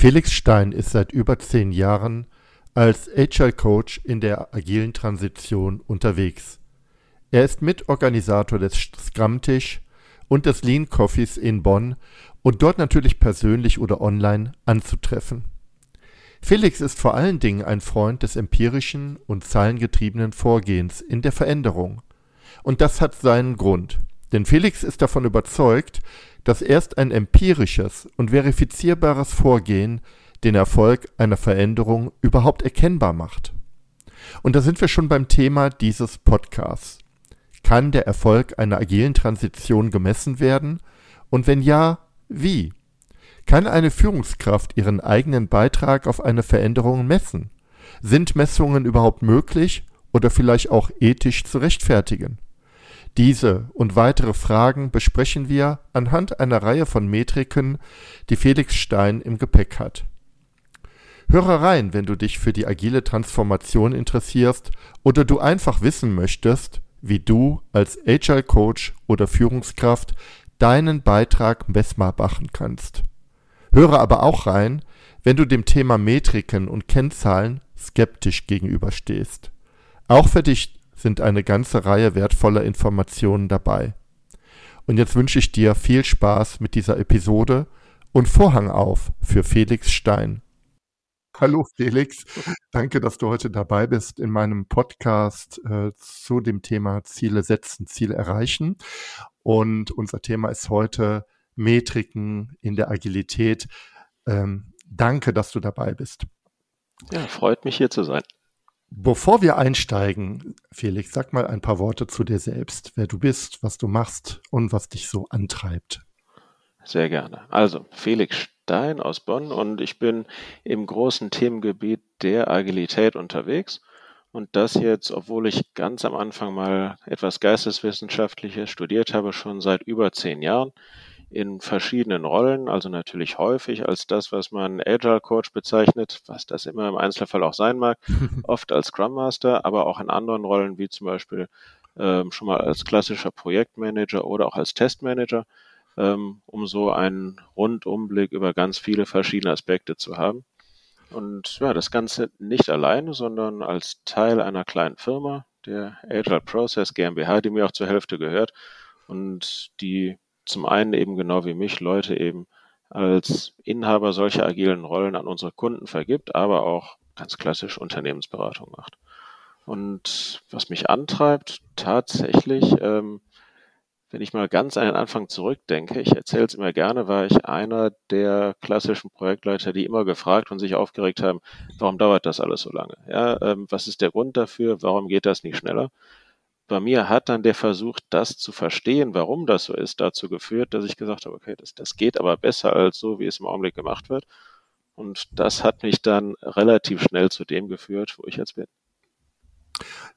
Felix Stein ist seit über zehn Jahren als Agile Coach in der agilen Transition unterwegs. Er ist Mitorganisator des Scrum-Tisch und des Lean Coffees in Bonn und dort natürlich persönlich oder online anzutreffen. Felix ist vor allen Dingen ein Freund des empirischen und zahlengetriebenen Vorgehens in der Veränderung. Und das hat seinen Grund. Denn Felix ist davon überzeugt, dass erst ein empirisches und verifizierbares Vorgehen den Erfolg einer Veränderung überhaupt erkennbar macht. Und da sind wir schon beim Thema dieses Podcasts. Kann der Erfolg einer agilen Transition gemessen werden? Und wenn ja, wie? Kann eine Führungskraft ihren eigenen Beitrag auf eine Veränderung messen? Sind Messungen überhaupt möglich oder vielleicht auch ethisch zu rechtfertigen? Diese und weitere Fragen besprechen wir anhand einer Reihe von Metriken, die Felix Stein im Gepäck hat. Höre rein, wenn du dich für die agile Transformation interessierst oder du einfach wissen möchtest, wie du als Agile Coach oder Führungskraft deinen Beitrag messbar machen kannst. Höre aber auch rein, wenn du dem Thema Metriken und Kennzahlen skeptisch gegenüberstehst. Auch für dich sind eine ganze Reihe wertvoller Informationen dabei. Und jetzt wünsche ich dir viel Spaß mit dieser Episode und Vorhang auf für Felix Stein. Hallo Felix, danke, dass du heute dabei bist in meinem Podcast äh, zu dem Thema Ziele setzen, Ziele erreichen. Und unser Thema ist heute Metriken in der Agilität. Ähm, danke, dass du dabei bist. Ja, freut mich hier zu sein. Bevor wir einsteigen, Felix, sag mal ein paar Worte zu dir selbst, wer du bist, was du machst und was dich so antreibt. Sehr gerne. Also, Felix Stein aus Bonn und ich bin im großen Themengebiet der Agilität unterwegs. Und das jetzt, obwohl ich ganz am Anfang mal etwas Geisteswissenschaftliches studiert habe, schon seit über zehn Jahren in verschiedenen Rollen, also natürlich häufig als das, was man Agile Coach bezeichnet, was das immer im Einzelfall auch sein mag, oft als Scrum Master, aber auch in anderen Rollen wie zum Beispiel ähm, schon mal als klassischer Projektmanager oder auch als Testmanager, ähm, um so einen Rundumblick über ganz viele verschiedene Aspekte zu haben. Und ja, das Ganze nicht alleine, sondern als Teil einer kleinen Firma, der Agile Process GmbH, die mir auch zur Hälfte gehört und die zum einen eben genau wie mich Leute eben als Inhaber solcher agilen Rollen an unsere Kunden vergibt, aber auch ganz klassisch Unternehmensberatung macht. Und was mich antreibt, tatsächlich, ähm, wenn ich mal ganz an den Anfang zurückdenke, ich erzähle es immer gerne, war ich einer der klassischen Projektleiter, die immer gefragt und sich aufgeregt haben, warum dauert das alles so lange? Ja, ähm, was ist der Grund dafür? Warum geht das nicht schneller? Bei mir hat dann der Versuch, das zu verstehen, warum das so ist, dazu geführt, dass ich gesagt habe, okay, das, das geht aber besser als so, wie es im Augenblick gemacht wird. Und das hat mich dann relativ schnell zu dem geführt, wo ich jetzt bin.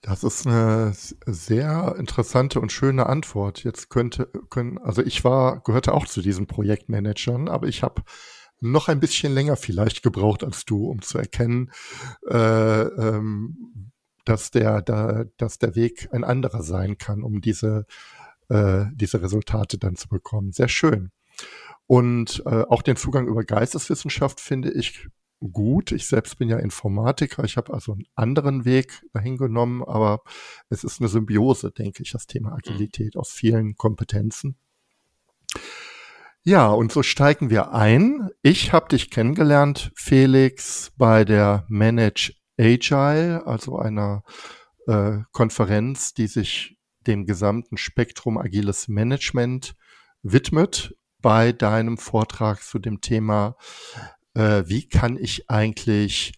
Das ist eine sehr interessante und schöne Antwort. Jetzt könnte, können, also ich war, gehörte auch zu diesen Projektmanagern, aber ich habe noch ein bisschen länger vielleicht gebraucht als du, um zu erkennen, äh, ähm, dass der, da, dass der Weg ein anderer sein kann, um diese, äh, diese Resultate dann zu bekommen. Sehr schön. Und äh, auch den Zugang über Geisteswissenschaft finde ich gut. Ich selbst bin ja Informatiker. Ich habe also einen anderen Weg dahin genommen, aber es ist eine Symbiose, denke ich, das Thema Agilität aus vielen Kompetenzen. Ja, und so steigen wir ein. Ich habe dich kennengelernt, Felix, bei der Manage Agile, also einer äh, Konferenz, die sich dem gesamten Spektrum agiles Management widmet, bei deinem Vortrag zu dem Thema, äh, wie kann ich eigentlich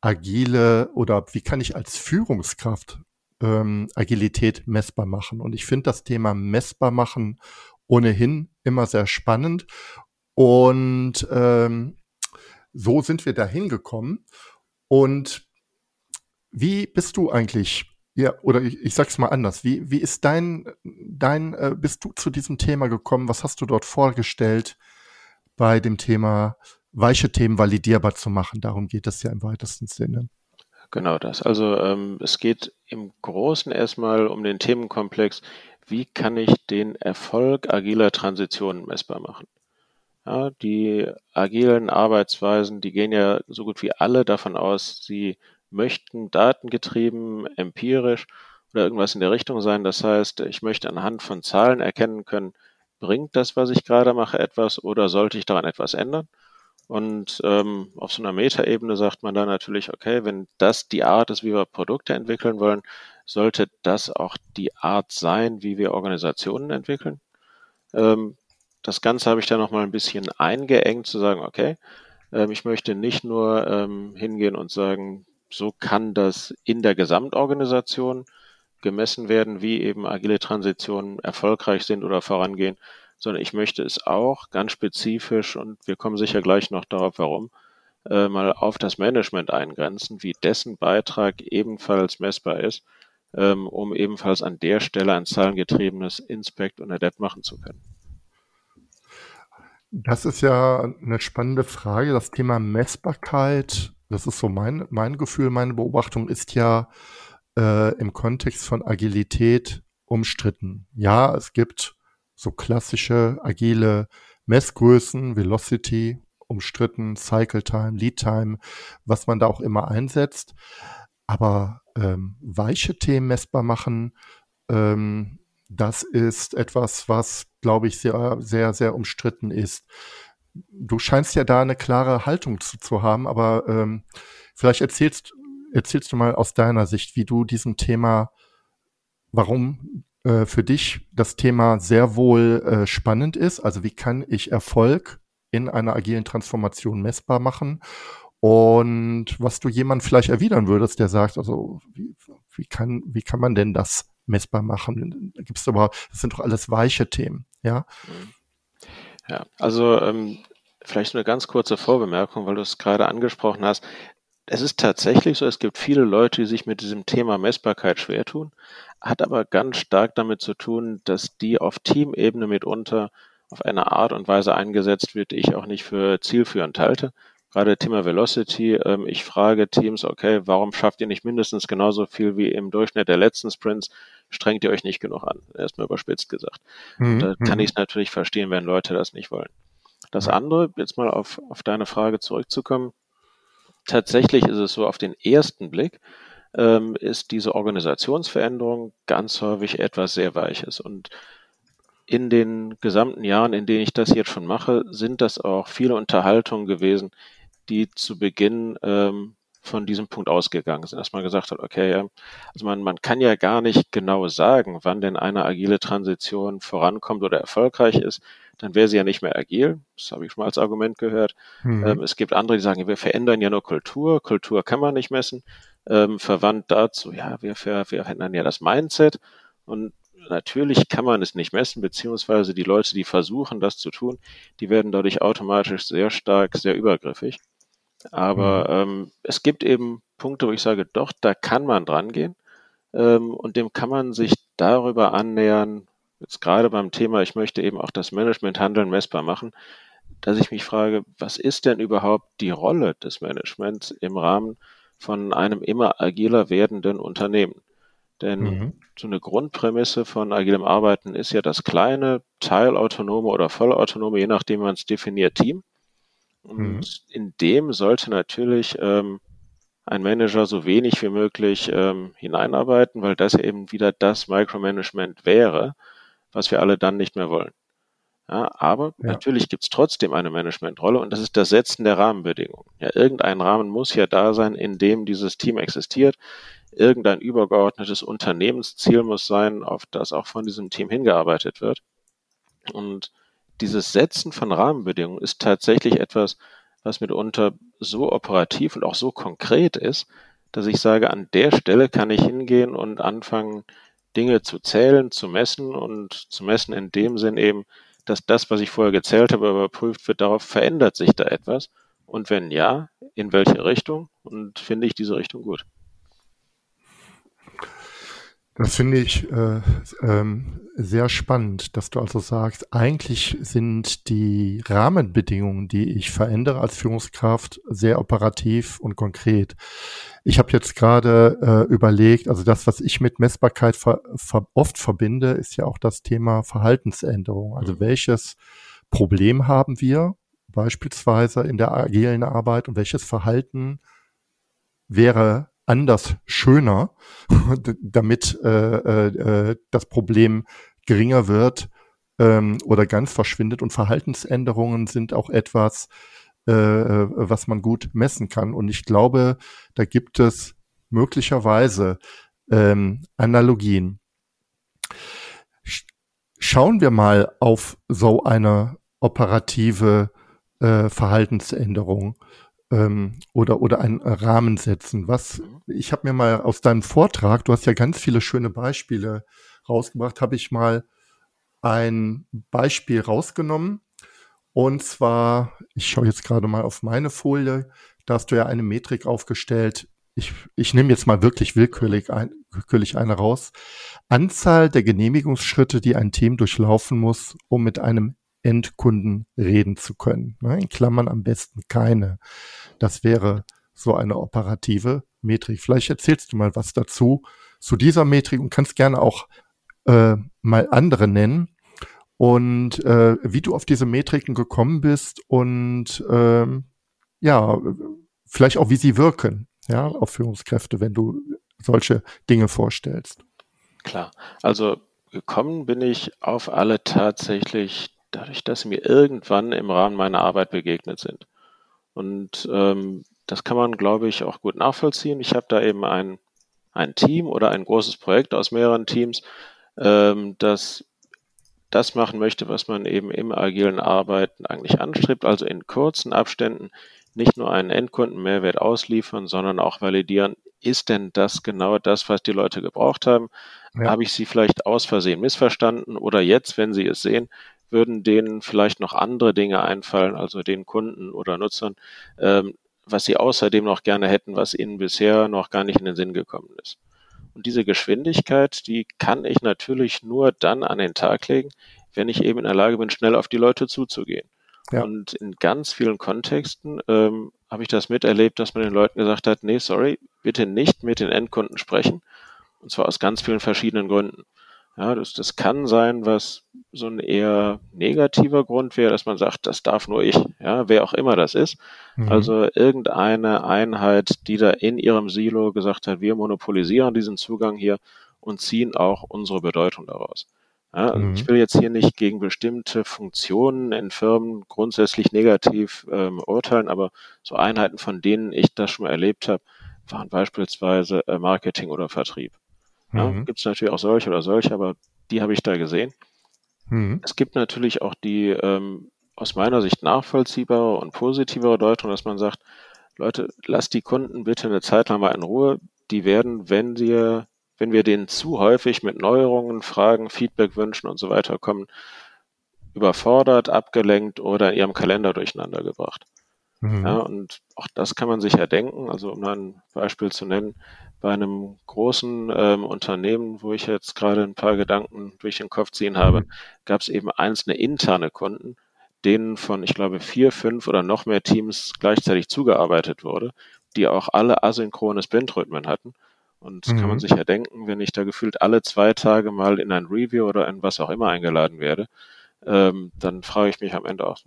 agile oder wie kann ich als Führungskraft ähm, Agilität messbar machen. Und ich finde das Thema messbar machen ohnehin immer sehr spannend. Und ähm, so sind wir da hingekommen. Und wie bist du eigentlich, ja, oder ich, ich sag's mal anders, wie, wie ist dein, dein, äh, bist du zu diesem Thema gekommen? Was hast du dort vorgestellt bei dem Thema, weiche Themen validierbar zu machen? Darum geht es ja im weitesten Sinne. Genau das. Also ähm, es geht im Großen erstmal um den Themenkomplex, wie kann ich den Erfolg agiler Transitionen messbar machen? Ja, die agilen Arbeitsweisen, die gehen ja so gut wie alle davon aus, sie möchten datengetrieben, empirisch oder irgendwas in der Richtung sein. Das heißt, ich möchte anhand von Zahlen erkennen können, bringt das, was ich gerade mache, etwas oder sollte ich daran etwas ändern? Und ähm, auf so einer Metaebene sagt man dann natürlich, okay, wenn das die Art ist, wie wir Produkte entwickeln wollen, sollte das auch die Art sein, wie wir Organisationen entwickeln. Ähm, das Ganze habe ich dann nochmal ein bisschen eingeengt, zu sagen, okay, ähm, ich möchte nicht nur ähm, hingehen und sagen, so kann das in der Gesamtorganisation gemessen werden, wie eben agile Transitionen erfolgreich sind oder vorangehen, sondern ich möchte es auch ganz spezifisch, und wir kommen sicher gleich noch darauf, warum, äh, mal auf das Management eingrenzen, wie dessen Beitrag ebenfalls messbar ist, ähm, um ebenfalls an der Stelle ein zahlengetriebenes Inspect und Adapt machen zu können. Das ist ja eine spannende Frage. Das Thema Messbarkeit, das ist so mein, mein Gefühl, meine Beobachtung ist ja äh, im Kontext von Agilität umstritten. Ja, es gibt so klassische agile Messgrößen, Velocity, umstritten, Cycle Time, Lead Time, was man da auch immer einsetzt. Aber ähm, weiche Themen messbar machen, ähm, das ist etwas, was, glaube ich, sehr, sehr, sehr umstritten ist. Du scheinst ja da eine klare Haltung zu, zu haben, aber ähm, vielleicht erzählst, erzählst du mal aus deiner Sicht, wie du diesem Thema, warum äh, für dich das Thema sehr wohl äh, spannend ist. Also wie kann ich Erfolg in einer agilen Transformation messbar machen? Und was du jemand vielleicht erwidern würdest, der sagt, also wie, wie, kann, wie kann man denn das messbar machen. Gibt es aber, das sind doch alles weiche Themen, ja. Ja, also ähm, vielleicht eine ganz kurze Vorbemerkung, weil du es gerade angesprochen hast. Es ist tatsächlich so, es gibt viele Leute, die sich mit diesem Thema Messbarkeit schwer tun, hat aber ganz stark damit zu tun, dass die auf Teamebene mitunter auf eine Art und Weise eingesetzt wird, die ich auch nicht für zielführend halte gerade Thema Velocity, ähm, ich frage Teams, okay, warum schafft ihr nicht mindestens genauso viel wie im Durchschnitt der letzten Sprints? Strengt ihr euch nicht genug an? Erstmal überspitzt gesagt. Mhm. Da kann mhm. ich es natürlich verstehen, wenn Leute das nicht wollen. Das andere, jetzt mal auf, auf deine Frage zurückzukommen. Tatsächlich ist es so, auf den ersten Blick ähm, ist diese Organisationsveränderung ganz häufig etwas sehr Weiches. Und in den gesamten Jahren, in denen ich das jetzt schon mache, sind das auch viele Unterhaltungen gewesen, die zu Beginn ähm, von diesem Punkt ausgegangen sind, dass man gesagt hat, okay, also man, man kann ja gar nicht genau sagen, wann denn eine agile Transition vorankommt oder erfolgreich ist, dann wäre sie ja nicht mehr agil. Das habe ich schon mal als Argument gehört. Mhm. Ähm, es gibt andere, die sagen, wir verändern ja nur Kultur. Kultur kann man nicht messen. Ähm, verwandt dazu, ja, wir, wir verändern ja das Mindset. Und natürlich kann man es nicht messen, beziehungsweise die Leute, die versuchen, das zu tun, die werden dadurch automatisch sehr stark, sehr übergriffig. Aber mhm. ähm, es gibt eben Punkte, wo ich sage, doch, da kann man dran gehen ähm, und dem kann man sich darüber annähern, jetzt gerade beim Thema, ich möchte eben auch das Managementhandeln messbar machen, dass ich mich frage, was ist denn überhaupt die Rolle des Managements im Rahmen von einem immer agiler werdenden Unternehmen? Denn mhm. so eine Grundprämisse von agilem Arbeiten ist ja das kleine, teilautonome oder vollautonome, je nachdem man es definiert, Team. Und mhm. in dem sollte natürlich ähm, ein Manager so wenig wie möglich ähm, hineinarbeiten, weil das eben wieder das Micromanagement wäre, was wir alle dann nicht mehr wollen. Ja, aber ja. natürlich gibt es trotzdem eine Managementrolle und das ist das Setzen der Rahmenbedingungen. Ja, irgendein Rahmen muss ja da sein, in dem dieses Team existiert. Irgendein übergeordnetes Unternehmensziel muss sein, auf das auch von diesem Team hingearbeitet wird. Und dieses Setzen von Rahmenbedingungen ist tatsächlich etwas, was mitunter so operativ und auch so konkret ist, dass ich sage, an der Stelle kann ich hingehen und anfangen, Dinge zu zählen, zu messen und zu messen in dem Sinn eben, dass das, was ich vorher gezählt habe, überprüft wird, darauf verändert sich da etwas. Und wenn ja, in welche Richtung? Und finde ich diese Richtung gut? Das finde ich äh, ähm, sehr spannend, dass du also sagst, eigentlich sind die Rahmenbedingungen, die ich verändere als Führungskraft, sehr operativ und konkret. Ich habe jetzt gerade äh, überlegt, also das, was ich mit Messbarkeit ver ver oft verbinde, ist ja auch das Thema Verhaltensänderung. Also mhm. welches Problem haben wir beispielsweise in der agilen Arbeit und welches Verhalten wäre anders schöner, damit äh, äh, äh, das Problem geringer wird ähm, oder ganz verschwindet. Und Verhaltensänderungen sind auch etwas, äh, äh was man gut messen kann. Und ich glaube, da gibt es möglicherweise ähm, Analogien. Schauen wir mal auf so eine operative äh, Verhaltensänderung ähm, oder, oder einen Rahmen setzen. Was, mhm. ich habe mir mal aus deinem Vortrag, du hast ja ganz viele schöne Beispiele rausgebracht, habe ich mal ein Beispiel rausgenommen. Und zwar, ich schaue jetzt gerade mal auf meine Folie, da hast du ja eine Metrik aufgestellt. Ich, ich nehme jetzt mal wirklich willkürlich, ein, willkürlich eine raus. Anzahl der Genehmigungsschritte, die ein Team durchlaufen muss, um mit einem Endkunden reden zu können. Ne, in Klammern am besten keine. Das wäre so eine operative Metrik. Vielleicht erzählst du mal was dazu, zu dieser Metrik und kannst gerne auch äh, mal andere nennen und äh, wie du auf diese Metriken gekommen bist und ähm, ja, vielleicht auch wie sie wirken, ja, auf Führungskräfte, wenn du solche Dinge vorstellst. Klar, also gekommen bin ich auf alle tatsächlich dadurch, dass sie mir irgendwann im Rahmen meiner Arbeit begegnet sind. Und ähm, das kann man, glaube ich, auch gut nachvollziehen. Ich habe da eben ein, ein Team oder ein großes Projekt aus mehreren Teams, ähm, das das machen möchte, was man eben im agilen Arbeiten eigentlich anstrebt, also in kurzen Abständen nicht nur einen Endkundenmehrwert ausliefern, sondern auch validieren, ist denn das genau das, was die Leute gebraucht haben? Ja. Habe ich sie vielleicht aus Versehen missverstanden oder jetzt, wenn sie es sehen, würden denen vielleicht noch andere Dinge einfallen, also den Kunden oder Nutzern, ähm, was sie außerdem noch gerne hätten, was ihnen bisher noch gar nicht in den Sinn gekommen ist. Und diese Geschwindigkeit, die kann ich natürlich nur dann an den Tag legen, wenn ich eben in der Lage bin, schnell auf die Leute zuzugehen. Ja. Und in ganz vielen Kontexten ähm, habe ich das miterlebt, dass man den Leuten gesagt hat, nee, sorry, bitte nicht mit den Endkunden sprechen. Und zwar aus ganz vielen verschiedenen Gründen. Ja, das, das kann sein, was so ein eher negativer Grund wäre, dass man sagt, das darf nur ich, ja, wer auch immer das ist. Mhm. Also irgendeine Einheit, die da in ihrem Silo gesagt hat, wir monopolisieren diesen Zugang hier und ziehen auch unsere Bedeutung daraus. Ja, also mhm. Ich will jetzt hier nicht gegen bestimmte Funktionen in Firmen grundsätzlich negativ ähm, urteilen, aber so Einheiten, von denen ich das schon mal erlebt habe, waren beispielsweise äh, Marketing oder Vertrieb. Ja, mhm. Gibt es natürlich auch solche oder solche, aber die habe ich da gesehen. Mhm. Es gibt natürlich auch die ähm, aus meiner Sicht nachvollziehbare und positivere Deutung, dass man sagt, Leute, lasst die Kunden bitte eine Zeit lang mal in Ruhe. Die werden, wenn wir, wenn wir denen zu häufig mit Neuerungen, Fragen, Feedback wünschen und so weiter kommen, überfordert, abgelenkt oder in ihrem Kalender durcheinander gebracht. Mhm. Ja, und auch das kann man sich ja denken. Also um ein Beispiel zu nennen, bei einem großen ähm, Unternehmen, wo ich jetzt gerade ein paar Gedanken durch den Kopf ziehen habe, mhm. gab es eben einzelne interne Kunden, denen von, ich glaube, vier, fünf oder noch mehr Teams gleichzeitig zugearbeitet wurde, die auch alle asynchrone Sprint-Rhythmen hatten. Und mhm. kann man mhm. sich ja denken, wenn ich da gefühlt alle zwei Tage mal in ein Review oder in was auch immer eingeladen werde, ähm, dann frage ich mich am Ende auch,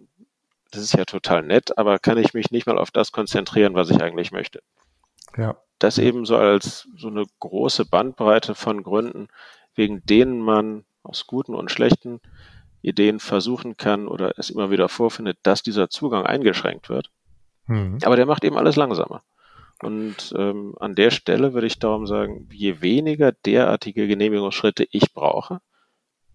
das ist ja total nett, aber kann ich mich nicht mal auf das konzentrieren, was ich eigentlich möchte? Ja das eben so als so eine große Bandbreite von Gründen, wegen denen man aus guten und schlechten Ideen versuchen kann oder es immer wieder vorfindet, dass dieser Zugang eingeschränkt wird. Mhm. Aber der macht eben alles langsamer. Und ähm, an der Stelle würde ich darum sagen, je weniger derartige Genehmigungsschritte ich brauche,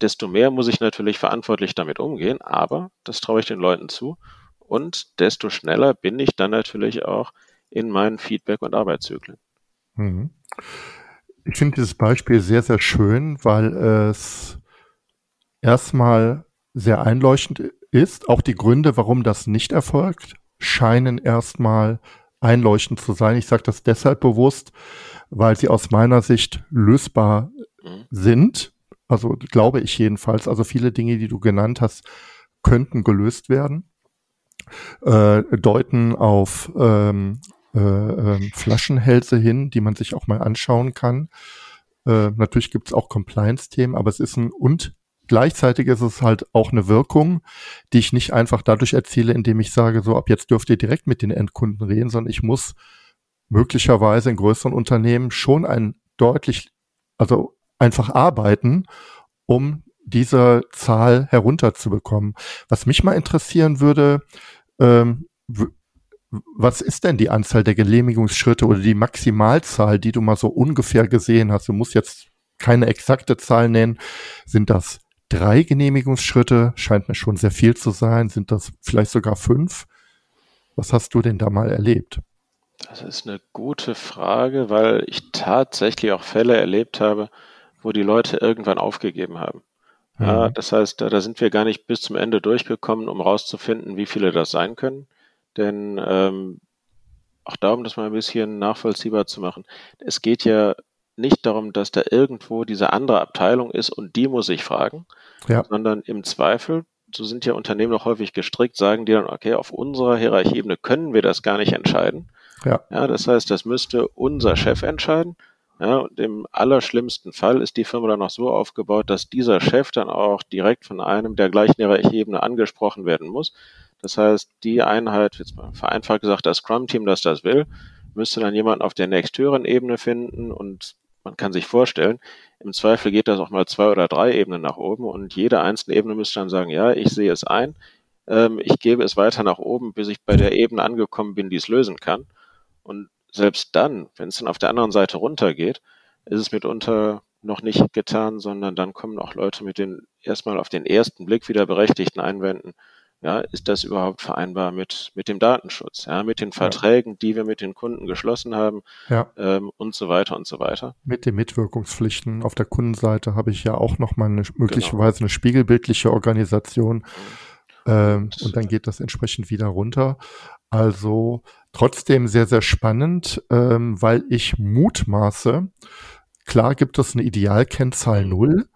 desto mehr muss ich natürlich verantwortlich damit umgehen, aber das traue ich den Leuten zu. Und desto schneller bin ich dann natürlich auch in meinen Feedback- und Arbeitszyklen. Mhm. Ich finde dieses Beispiel sehr, sehr schön, weil es erstmal sehr einleuchtend ist. Auch die Gründe, warum das nicht erfolgt, scheinen erstmal einleuchtend zu sein. Ich sage das deshalb bewusst, weil sie aus meiner Sicht lösbar mhm. sind. Also glaube ich jedenfalls. Also viele Dinge, die du genannt hast, könnten gelöst werden. Äh, deuten auf ähm, äh, äh, Flaschenhälse hin, die man sich auch mal anschauen kann. Äh, natürlich gibt es auch Compliance-Themen, aber es ist ein und gleichzeitig ist es halt auch eine Wirkung, die ich nicht einfach dadurch erziele, indem ich sage, so ab jetzt dürft ihr direkt mit den Endkunden reden, sondern ich muss möglicherweise in größeren Unternehmen schon ein deutlich, also einfach arbeiten, um diese Zahl herunterzubekommen. Was mich mal interessieren würde, ähm, was ist denn die Anzahl der Genehmigungsschritte oder die Maximalzahl, die du mal so ungefähr gesehen hast? Du musst jetzt keine exakte Zahl nennen. Sind das drei Genehmigungsschritte? Scheint mir schon sehr viel zu sein. Sind das vielleicht sogar fünf? Was hast du denn da mal erlebt? Das ist eine gute Frage, weil ich tatsächlich auch Fälle erlebt habe, wo die Leute irgendwann aufgegeben haben. Mhm. Das heißt, da, da, sind wir gar nicht bis zum Ende durchgekommen, um rauszufinden, wie viele das sein können. Denn ähm, auch da, um das mal ein bisschen nachvollziehbar zu machen, es geht ja nicht darum, dass da irgendwo diese andere Abteilung ist und die muss ich fragen, ja. sondern im Zweifel, so sind ja Unternehmen noch häufig gestrickt, sagen die dann, okay, auf unserer Hierarchieebene können wir das gar nicht entscheiden. Ja. ja das heißt, das müsste unser Chef entscheiden. Ja, und im allerschlimmsten Fall ist die Firma dann noch so aufgebaut, dass dieser Chef dann auch direkt von einem der gleichen Hierarchieebene angesprochen werden muss. Das heißt, die Einheit, jetzt mal vereinfacht gesagt, das Scrum-Team, das das will, müsste dann jemanden auf der nächsthöheren Ebene finden und man kann sich vorstellen, im Zweifel geht das auch mal zwei oder drei Ebenen nach oben und jede einzelne Ebene müsste dann sagen, ja, ich sehe es ein, ähm, ich gebe es weiter nach oben, bis ich bei der Ebene angekommen bin, die es lösen kann. Und selbst dann, wenn es dann auf der anderen Seite runtergeht, ist es mitunter noch nicht getan, sondern dann kommen auch Leute mit den erstmal auf den ersten Blick wieder berechtigten Einwänden, ja, ist das überhaupt vereinbar mit, mit dem Datenschutz, ja, mit den Verträgen, ja. die wir mit den Kunden geschlossen haben ja. ähm, und so weiter und so weiter. Mit den Mitwirkungspflichten auf der Kundenseite habe ich ja auch nochmal eine, möglicherweise genau. eine spiegelbildliche Organisation mhm. ähm, und, und dann geht das entsprechend wieder runter. Also trotzdem sehr, sehr spannend, ähm, weil ich mutmaße, klar gibt es eine Idealkennzahl null,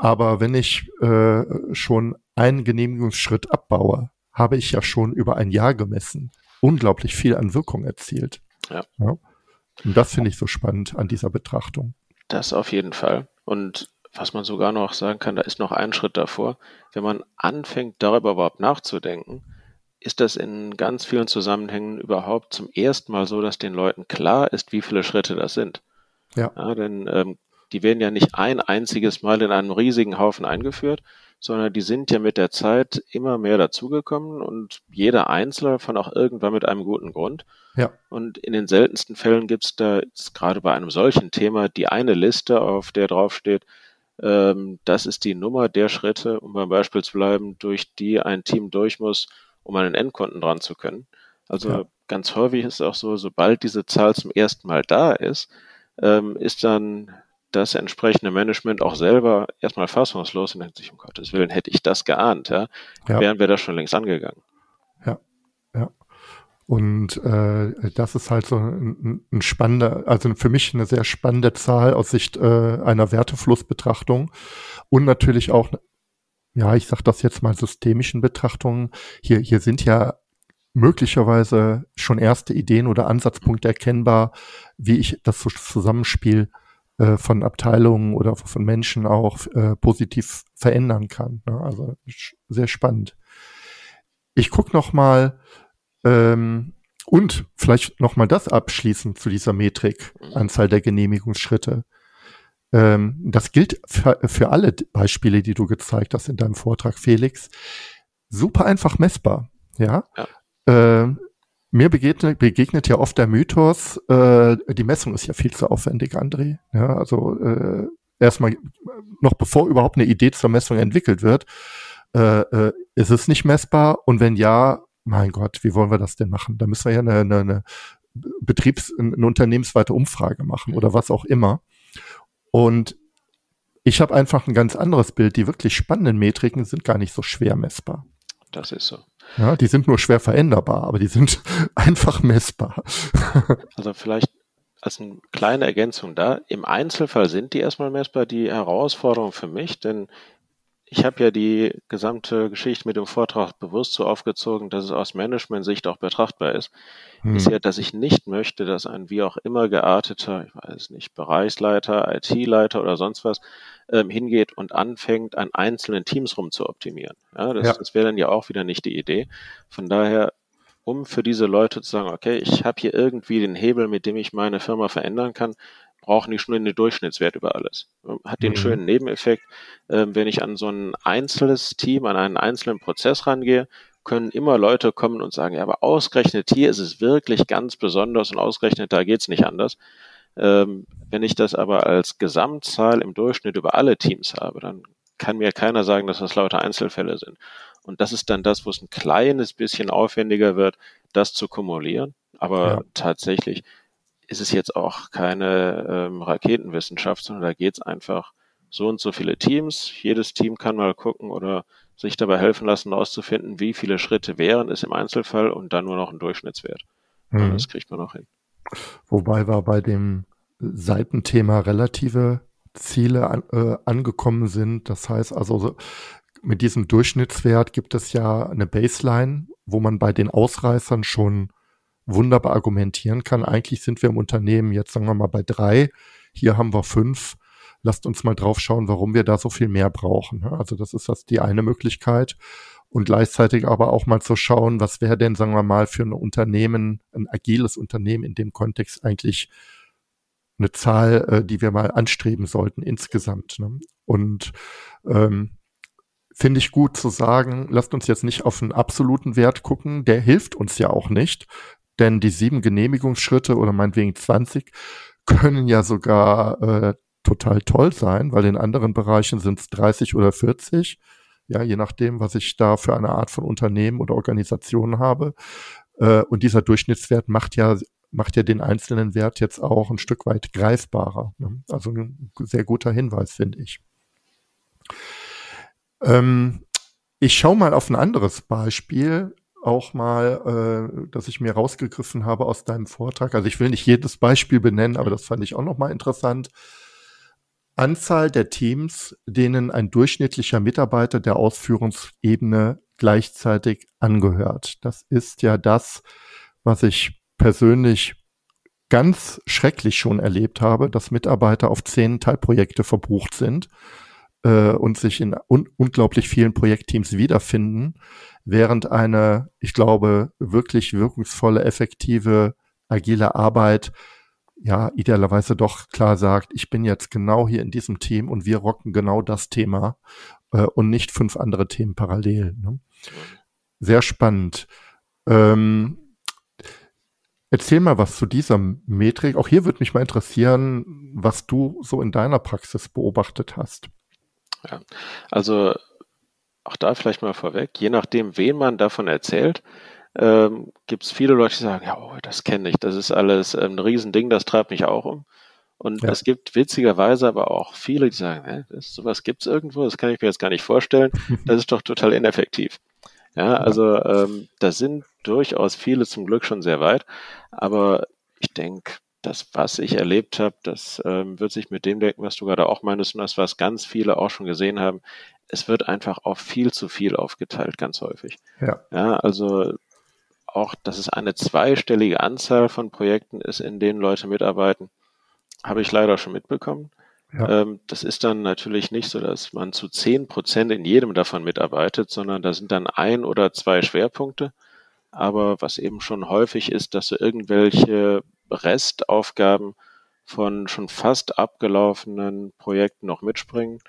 aber wenn ich äh, schon einen Genehmigungsschritt abbaue, habe ich ja schon über ein Jahr gemessen. Unglaublich viel an Wirkung erzielt. Ja. ja. Und das finde ich so spannend an dieser Betrachtung. Das auf jeden Fall. Und was man sogar noch sagen kann, da ist noch ein Schritt davor. Wenn man anfängt, darüber überhaupt nachzudenken, ist das in ganz vielen Zusammenhängen überhaupt zum ersten Mal so, dass den Leuten klar ist, wie viele Schritte das sind. Ja. ja denn ähm, die werden ja nicht ein einziges Mal in einem riesigen Haufen eingeführt, sondern die sind ja mit der Zeit immer mehr dazugekommen und jeder Einzelne von auch irgendwann mit einem guten Grund. Ja. Und in den seltensten Fällen gibt es da gerade bei einem solchen Thema die eine Liste, auf der draufsteht, ähm, das ist die Nummer der Schritte, um beim Beispiel zu bleiben, durch die ein Team durch muss, um an den Endkunden dran zu können. Also ja. ganz häufig ist es auch so, sobald diese Zahl zum ersten Mal da ist, ähm, ist dann das entsprechende Management auch selber erstmal fassungslos und denkt sich, um Gottes Willen, hätte ich das geahnt, ja, ja. wären wir da schon längst angegangen. Ja, ja. Und äh, das ist halt so ein, ein spannender, also für mich eine sehr spannende Zahl aus Sicht äh, einer Werteflussbetrachtung und natürlich auch, ja, ich sage das jetzt mal systemischen Betrachtungen. Hier, hier sind ja möglicherweise schon erste Ideen oder Ansatzpunkte erkennbar, wie ich das Zusammenspiel äh, von Abteilungen oder von Menschen auch äh, positiv verändern kann. Ne? Also sehr spannend. Ich gucke noch mal ähm, und vielleicht noch mal das abschließend zu dieser Metrik Anzahl der Genehmigungsschritte. Ähm, das gilt für, für alle Beispiele, die du gezeigt hast in deinem Vortrag, Felix. Super einfach messbar. Ja. ja. Ähm, mir begegnet, begegnet ja oft der Mythos, äh, die Messung ist ja viel zu aufwendig, André. Ja, also äh, erstmal, noch bevor überhaupt eine Idee zur Messung entwickelt wird, äh, äh, ist es nicht messbar und wenn ja, mein Gott, wie wollen wir das denn machen? Da müssen wir ja eine, eine, eine Betriebs-, eine unternehmensweite Umfrage machen oder was auch immer. Und ich habe einfach ein ganz anderes Bild. Die wirklich spannenden Metriken sind gar nicht so schwer messbar. Das ist so. Ja, die sind nur schwer veränderbar, aber die sind einfach messbar. also vielleicht als eine kleine Ergänzung da. Im Einzelfall sind die erstmal messbar. Die Herausforderung für mich, denn ich habe ja die gesamte Geschichte mit dem Vortrag bewusst so aufgezogen, dass es aus Management-Sicht auch betrachtbar ist, hm. ist ja, dass ich nicht möchte, dass ein wie auch immer gearteter, ich weiß nicht, Bereichsleiter, IT-Leiter oder sonst was, ähm, hingeht und anfängt, an einzelnen Teams rumzuoptimieren. Ja, das, ja. das wäre dann ja auch wieder nicht die Idee. Von daher um für diese Leute zu sagen, okay, ich habe hier irgendwie den Hebel, mit dem ich meine Firma verändern kann, brauchen die schon einen Durchschnittswert über alles. Hat den mhm. schönen Nebeneffekt, äh, wenn ich an so ein einzelnes Team, an einen einzelnen Prozess rangehe, können immer Leute kommen und sagen, ja, aber ausgerechnet hier ist es wirklich ganz besonders und ausgerechnet da geht's nicht anders. Ähm, wenn ich das aber als Gesamtzahl im Durchschnitt über alle Teams habe, dann kann mir keiner sagen, dass das lauter Einzelfälle sind. Und das ist dann das, wo es ein kleines bisschen aufwendiger wird, das zu kumulieren. Aber ja. tatsächlich ist es jetzt auch keine ähm, Raketenwissenschaft, sondern da geht es einfach so und so viele Teams. Jedes Team kann mal gucken oder sich dabei helfen lassen, auszufinden, wie viele Schritte wären es im Einzelfall und dann nur noch ein Durchschnittswert. Mhm. Das kriegt man auch hin. Wobei wir bei dem Seitenthema relative Ziele an, äh, angekommen sind. Das heißt also, mit diesem Durchschnittswert gibt es ja eine Baseline, wo man bei den Ausreißern schon wunderbar argumentieren kann. Eigentlich sind wir im Unternehmen jetzt, sagen wir mal, bei drei. Hier haben wir fünf. Lasst uns mal drauf schauen, warum wir da so viel mehr brauchen. Also das ist das die eine Möglichkeit. Und gleichzeitig aber auch mal zu schauen, was wäre denn, sagen wir mal, für ein Unternehmen, ein agiles Unternehmen in dem Kontext eigentlich eine Zahl, äh, die wir mal anstreben sollten insgesamt. Ne? Und ähm, finde ich gut zu sagen, lasst uns jetzt nicht auf einen absoluten Wert gucken, der hilft uns ja auch nicht, denn die sieben Genehmigungsschritte oder meinetwegen 20 können ja sogar äh, total toll sein, weil in anderen Bereichen sind es 30 oder 40, ja, je nachdem, was ich da für eine Art von Unternehmen oder Organisation habe. Äh, und dieser Durchschnittswert macht ja macht ja den einzelnen Wert jetzt auch ein Stück weit greifbarer. Ne? Also ein sehr guter Hinweis, finde ich. Ähm, ich schaue mal auf ein anderes Beispiel auch mal, äh, dass ich mir rausgegriffen habe aus deinem Vortrag. Also ich will nicht jedes Beispiel benennen, aber das fand ich auch nochmal interessant. Anzahl der Teams, denen ein durchschnittlicher Mitarbeiter der Ausführungsebene gleichzeitig angehört. Das ist ja das, was ich persönlich ganz schrecklich schon erlebt habe, dass Mitarbeiter auf zehn Teilprojekte verbucht sind äh, und sich in un unglaublich vielen Projektteams wiederfinden, während eine, ich glaube, wirklich wirkungsvolle, effektive, agile Arbeit ja idealerweise doch klar sagt, ich bin jetzt genau hier in diesem Team und wir rocken genau das Thema äh, und nicht fünf andere Themen parallel. Ne? Sehr spannend. Ähm, Erzähl mal was zu dieser Metrik. Auch hier würde mich mal interessieren, was du so in deiner Praxis beobachtet hast. Ja, also auch da vielleicht mal vorweg, je nachdem, wen man davon erzählt, ähm, gibt es viele Leute, die sagen, ja, oh, das kenne ich, das ist alles ähm, ein Riesending, das treibt mich auch um. Und ja. es gibt witzigerweise aber auch viele, die sagen, Hä, das, sowas gibt es irgendwo, das kann ich mir jetzt gar nicht vorstellen, das ist doch total ineffektiv. Ja, also ähm, da sind durchaus viele zum Glück schon sehr weit, aber ich denke, das, was ich erlebt habe, das ähm, wird sich mit dem denken, was du gerade auch meinst und das, was ganz viele auch schon gesehen haben. Es wird einfach auf viel zu viel aufgeteilt, ganz häufig. Ja. ja also auch, dass es eine zweistellige Anzahl von Projekten ist, in denen Leute mitarbeiten, habe ich leider schon mitbekommen. Ja. Ähm, das ist dann natürlich nicht so, dass man zu zehn Prozent in jedem davon mitarbeitet, sondern da sind dann ein oder zwei Schwerpunkte. Aber was eben schon häufig ist, dass so irgendwelche Restaufgaben von schon fast abgelaufenen Projekten noch mitspringen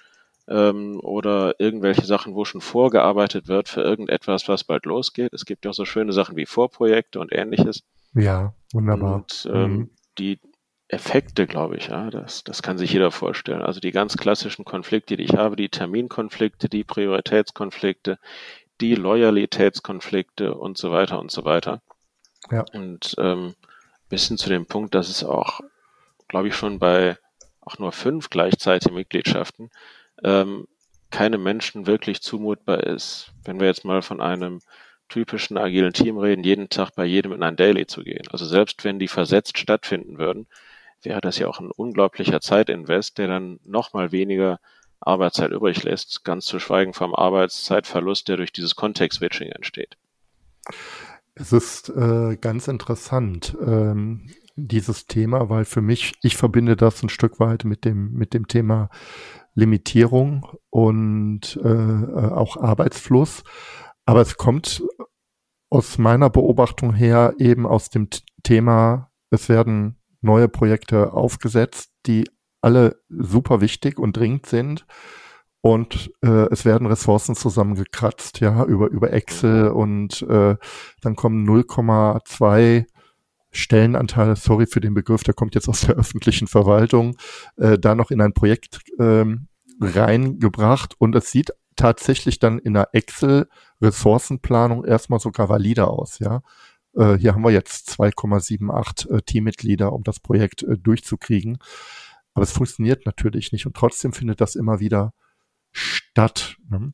ähm, oder irgendwelche Sachen, wo schon vorgearbeitet wird für irgendetwas, was bald losgeht. Es gibt ja auch so schöne Sachen wie Vorprojekte und ähnliches. Ja, wunderbar. Und ähm, mhm. die Effekte, glaube ich, ja, das, das kann sich jeder vorstellen. Also die ganz klassischen Konflikte, die ich habe, die Terminkonflikte, die Prioritätskonflikte, die Loyalitätskonflikte und so weiter und so weiter. Ja. Und ähm, bis hin zu dem Punkt, dass es auch, glaube ich, schon bei auch nur fünf gleichzeitigen Mitgliedschaften ähm, keinem Menschen wirklich zumutbar ist. Wenn wir jetzt mal von einem typischen agilen Team reden, jeden Tag bei jedem in ein Daily zu gehen. Also selbst wenn die versetzt stattfinden würden, wäre das ja auch ein unglaublicher Zeitinvest, der dann nochmal weniger Arbeitszeit übrig lässt, ganz zu schweigen vom Arbeitszeitverlust, der durch dieses Context-Switching entsteht. Es ist äh, ganz interessant, ähm, dieses Thema, weil für mich, ich verbinde das ein Stück weit mit dem, mit dem Thema Limitierung und äh, äh auch Arbeitsfluss. Aber es kommt aus meiner Beobachtung her eben aus dem Thema, es werden neue Projekte aufgesetzt, die alle super wichtig und dringend sind. Und äh, es werden Ressourcen zusammengekratzt, ja, über, über Excel und äh, dann kommen 0,2 Stellenanteile, sorry für den Begriff, der kommt jetzt aus der öffentlichen Verwaltung, äh, da noch in ein Projekt ähm, reingebracht und es sieht tatsächlich dann in der Excel-Ressourcenplanung erstmal sogar valide aus, ja. Äh, hier haben wir jetzt 2,78 äh, Teammitglieder, um das Projekt äh, durchzukriegen. Aber es funktioniert natürlich nicht und trotzdem findet das immer wieder statt. Ne?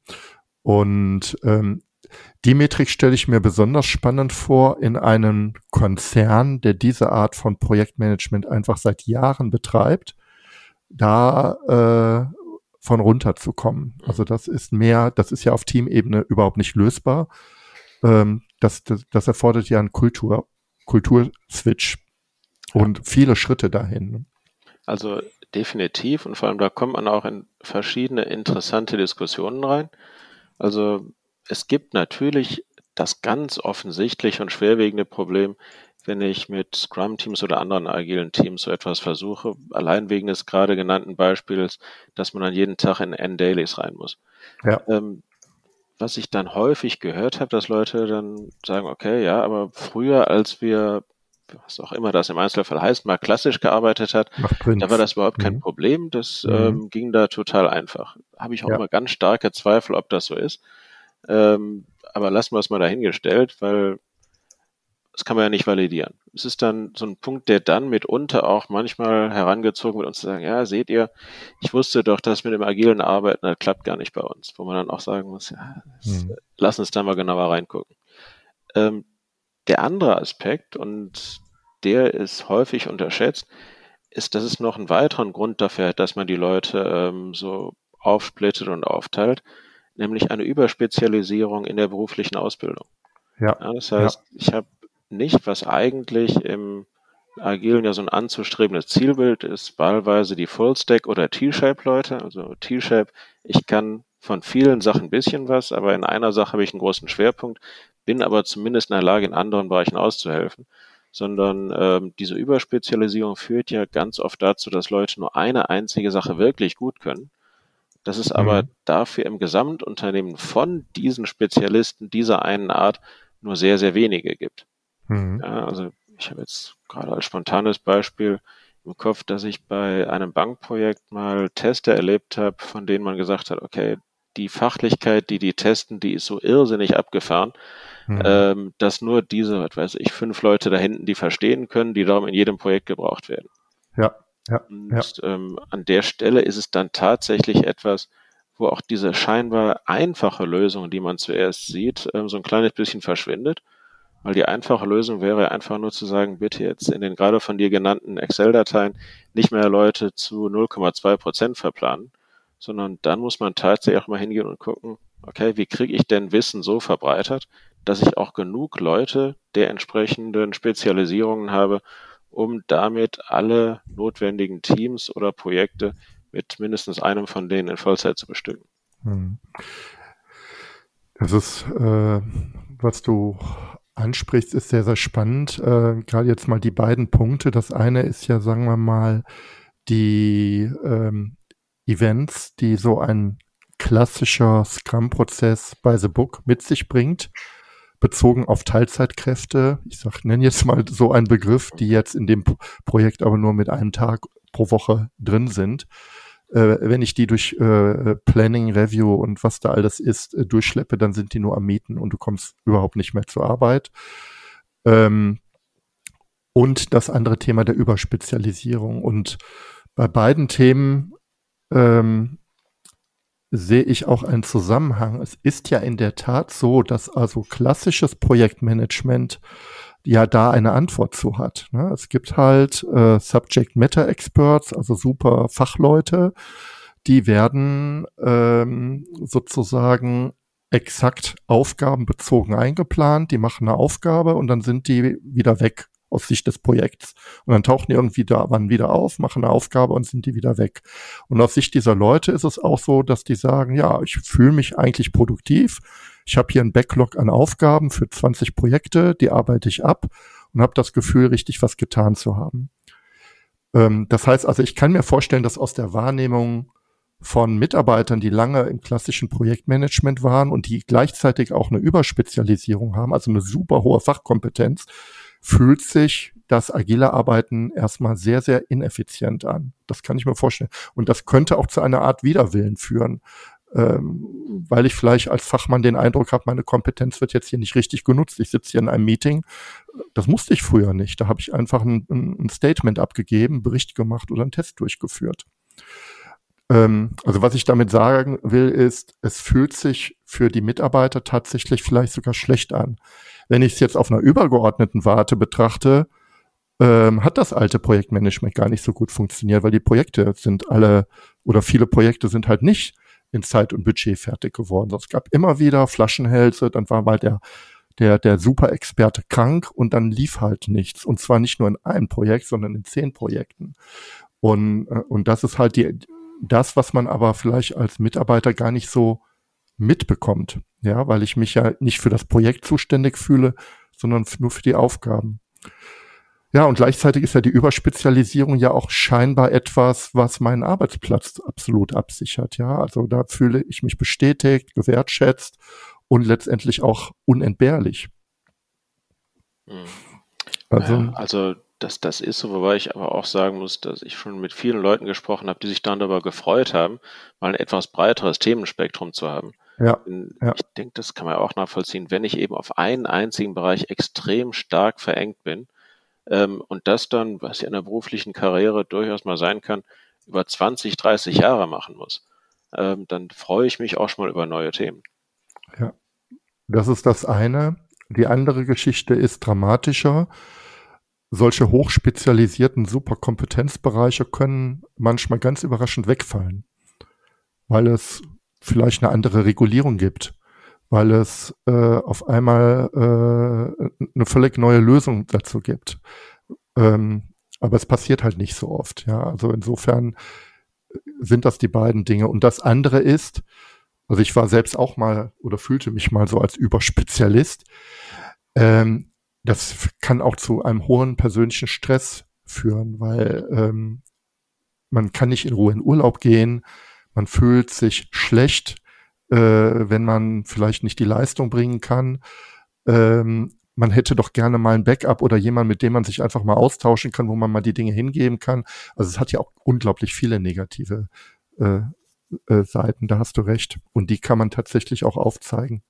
Und ähm, die Metrik stelle ich mir besonders spannend vor in einem Konzern, der diese Art von Projektmanagement einfach seit Jahren betreibt, da äh, von runterzukommen. Also das ist mehr, das ist ja auf Teamebene überhaupt nicht lösbar. Ähm, das, das, das erfordert ja einen Kultur, Kulturswitch und viele Schritte dahin. Ne? Also definitiv und vor allem da kommt man auch in verschiedene interessante Diskussionen rein. Also es gibt natürlich das ganz offensichtliche und schwerwiegende Problem, wenn ich mit Scrum-Teams oder anderen agilen Teams so etwas versuche, allein wegen des gerade genannten Beispiels, dass man dann jeden Tag in N-Dailies rein muss. Ja. Ähm, was ich dann häufig gehört habe, dass Leute dann sagen, okay, ja, aber früher, als wir was auch immer das im Einzelfall heißt, mal klassisch gearbeitet hat, da war das überhaupt kein mhm. Problem. Das mhm. ähm, ging da total einfach. Habe ich auch ja. immer ganz starke Zweifel, ob das so ist. Ähm, aber lassen wir es mal dahingestellt, weil das kann man ja nicht validieren. Es ist dann so ein Punkt, der dann mitunter auch manchmal herangezogen wird, uns zu sagen, ja, seht ihr, ich wusste doch, dass mit dem agilen Arbeiten, das klappt gar nicht bei uns. Wo man dann auch sagen muss, ja, das, mhm. lass uns da mal genauer reingucken. Ähm, der andere Aspekt, und der ist häufig unterschätzt, ist, dass es noch einen weiteren Grund dafür hat, dass man die Leute ähm, so aufsplittet und aufteilt, nämlich eine Überspezialisierung in der beruflichen Ausbildung. Ja. ja das heißt, ja. ich habe nicht, was eigentlich im Agilen ja so ein anzustrebendes Zielbild ist, wahlweise die Full-Stack oder T-Shape-Leute. Also T-Shape, ich kann von vielen Sachen ein bisschen was, aber in einer Sache habe ich einen großen Schwerpunkt, bin aber zumindest in der Lage, in anderen Bereichen auszuhelfen. Sondern ähm, diese Überspezialisierung führt ja ganz oft dazu, dass Leute nur eine einzige Sache wirklich gut können dass es aber mhm. dafür im Gesamtunternehmen von diesen Spezialisten dieser einen Art nur sehr, sehr wenige gibt. Mhm. Ja, also ich habe jetzt gerade als spontanes Beispiel im Kopf, dass ich bei einem Bankprojekt mal Tester erlebt habe, von denen man gesagt hat, okay, die Fachlichkeit, die die testen, die ist so irrsinnig abgefahren, mhm. ähm, dass nur diese, was weiß ich, fünf Leute da hinten, die verstehen können, die darum in jedem Projekt gebraucht werden. Ja. Ja, und ja. Ähm, an der Stelle ist es dann tatsächlich etwas, wo auch diese scheinbar einfache Lösung, die man zuerst sieht, ähm, so ein kleines bisschen verschwindet. Weil die einfache Lösung wäre einfach nur zu sagen, bitte jetzt in den gerade von dir genannten Excel-Dateien nicht mehr Leute zu 0,2 Prozent verplanen, sondern dann muss man tatsächlich auch mal hingehen und gucken, okay, wie kriege ich denn Wissen so verbreitert, dass ich auch genug Leute der entsprechenden Spezialisierungen habe, um damit alle notwendigen Teams oder Projekte mit mindestens einem von denen in Vollzeit zu bestücken. Hm. Das ist, äh, was du ansprichst, ist sehr, sehr spannend. Äh, Gerade jetzt mal die beiden Punkte. Das eine ist ja, sagen wir mal, die ähm, Events, die so ein klassischer Scrum-Prozess bei The Book mit sich bringt bezogen auf Teilzeitkräfte. Ich sag, nenne jetzt mal so einen Begriff, die jetzt in dem Projekt aber nur mit einem Tag pro Woche drin sind. Äh, wenn ich die durch äh, Planning, Review und was da alles ist, äh, durchschleppe, dann sind die nur am Mieten und du kommst überhaupt nicht mehr zur Arbeit. Ähm, und das andere Thema der Überspezialisierung. Und bei beiden Themen ähm, sehe ich auch einen Zusammenhang. Es ist ja in der Tat so, dass also klassisches Projektmanagement ja da eine Antwort zu hat. Ne? Es gibt halt äh, Subject Matter Experts, also super Fachleute, die werden ähm, sozusagen exakt aufgabenbezogen eingeplant, die machen eine Aufgabe und dann sind die wieder weg aus Sicht des Projekts. Und dann tauchen die irgendwie da wann wieder auf, machen eine Aufgabe und sind die wieder weg. Und aus Sicht dieser Leute ist es auch so, dass die sagen, ja, ich fühle mich eigentlich produktiv. Ich habe hier einen Backlog an Aufgaben für 20 Projekte, die arbeite ich ab und habe das Gefühl, richtig was getan zu haben. Ähm, das heißt also, ich kann mir vorstellen, dass aus der Wahrnehmung von Mitarbeitern, die lange im klassischen Projektmanagement waren und die gleichzeitig auch eine Überspezialisierung haben, also eine super hohe Fachkompetenz, fühlt sich das agile Arbeiten erstmal sehr, sehr ineffizient an. Das kann ich mir vorstellen. Und das könnte auch zu einer Art Widerwillen führen, ähm, weil ich vielleicht als Fachmann den Eindruck habe, meine Kompetenz wird jetzt hier nicht richtig genutzt. Ich sitze hier in einem Meeting. Das musste ich früher nicht. Da habe ich einfach ein, ein Statement abgegeben, Bericht gemacht oder einen Test durchgeführt. Ähm, also was ich damit sagen will, ist, es fühlt sich für die Mitarbeiter tatsächlich vielleicht sogar schlecht an. Wenn ich es jetzt auf einer übergeordneten Warte betrachte, ähm, hat das alte Projektmanagement gar nicht so gut funktioniert, weil die Projekte sind alle oder viele Projekte sind halt nicht in Zeit und Budget fertig geworden. Es gab immer wieder Flaschenhälse, dann war mal der der, der Super-Experte krank und dann lief halt nichts. Und zwar nicht nur in einem Projekt, sondern in zehn Projekten. Und, äh, und das ist halt die, das, was man aber vielleicht als Mitarbeiter gar nicht so mitbekommt. Ja, weil ich mich ja nicht für das Projekt zuständig fühle, sondern nur für die Aufgaben. Ja, und gleichzeitig ist ja die Überspezialisierung ja auch scheinbar etwas, was meinen Arbeitsplatz absolut absichert. Ja, also da fühle ich mich bestätigt, gewertschätzt und letztendlich auch unentbehrlich. Hm. Also, also das, das ist so, wobei ich aber auch sagen muss, dass ich schon mit vielen Leuten gesprochen habe, die sich dann darüber gefreut haben, mal ein etwas breiteres Themenspektrum zu haben. Ja, ja. Ich denke, das kann man auch nachvollziehen, wenn ich eben auf einen einzigen Bereich extrem stark verengt bin ähm, und das dann, was ja in der beruflichen Karriere durchaus mal sein kann, über 20, 30 Jahre machen muss, ähm, dann freue ich mich auch schon mal über neue Themen. Ja, das ist das eine. Die andere Geschichte ist dramatischer solche hochspezialisierten Superkompetenzbereiche können manchmal ganz überraschend wegfallen, weil es vielleicht eine andere Regulierung gibt, weil es äh, auf einmal äh, eine völlig neue Lösung dazu gibt. Ähm, aber es passiert halt nicht so oft. Ja, also insofern sind das die beiden Dinge. Und das andere ist, also ich war selbst auch mal oder fühlte mich mal so als Überspezialist. Ähm, das kann auch zu einem hohen persönlichen Stress führen, weil ähm, man kann nicht in Ruhe in Urlaub gehen, man fühlt sich schlecht, äh, wenn man vielleicht nicht die Leistung bringen kann. Ähm, man hätte doch gerne mal ein Backup oder jemand, mit dem man sich einfach mal austauschen kann, wo man mal die Dinge hingeben kann. Also es hat ja auch unglaublich viele negative äh, äh, Seiten, da hast du recht. Und die kann man tatsächlich auch aufzeigen.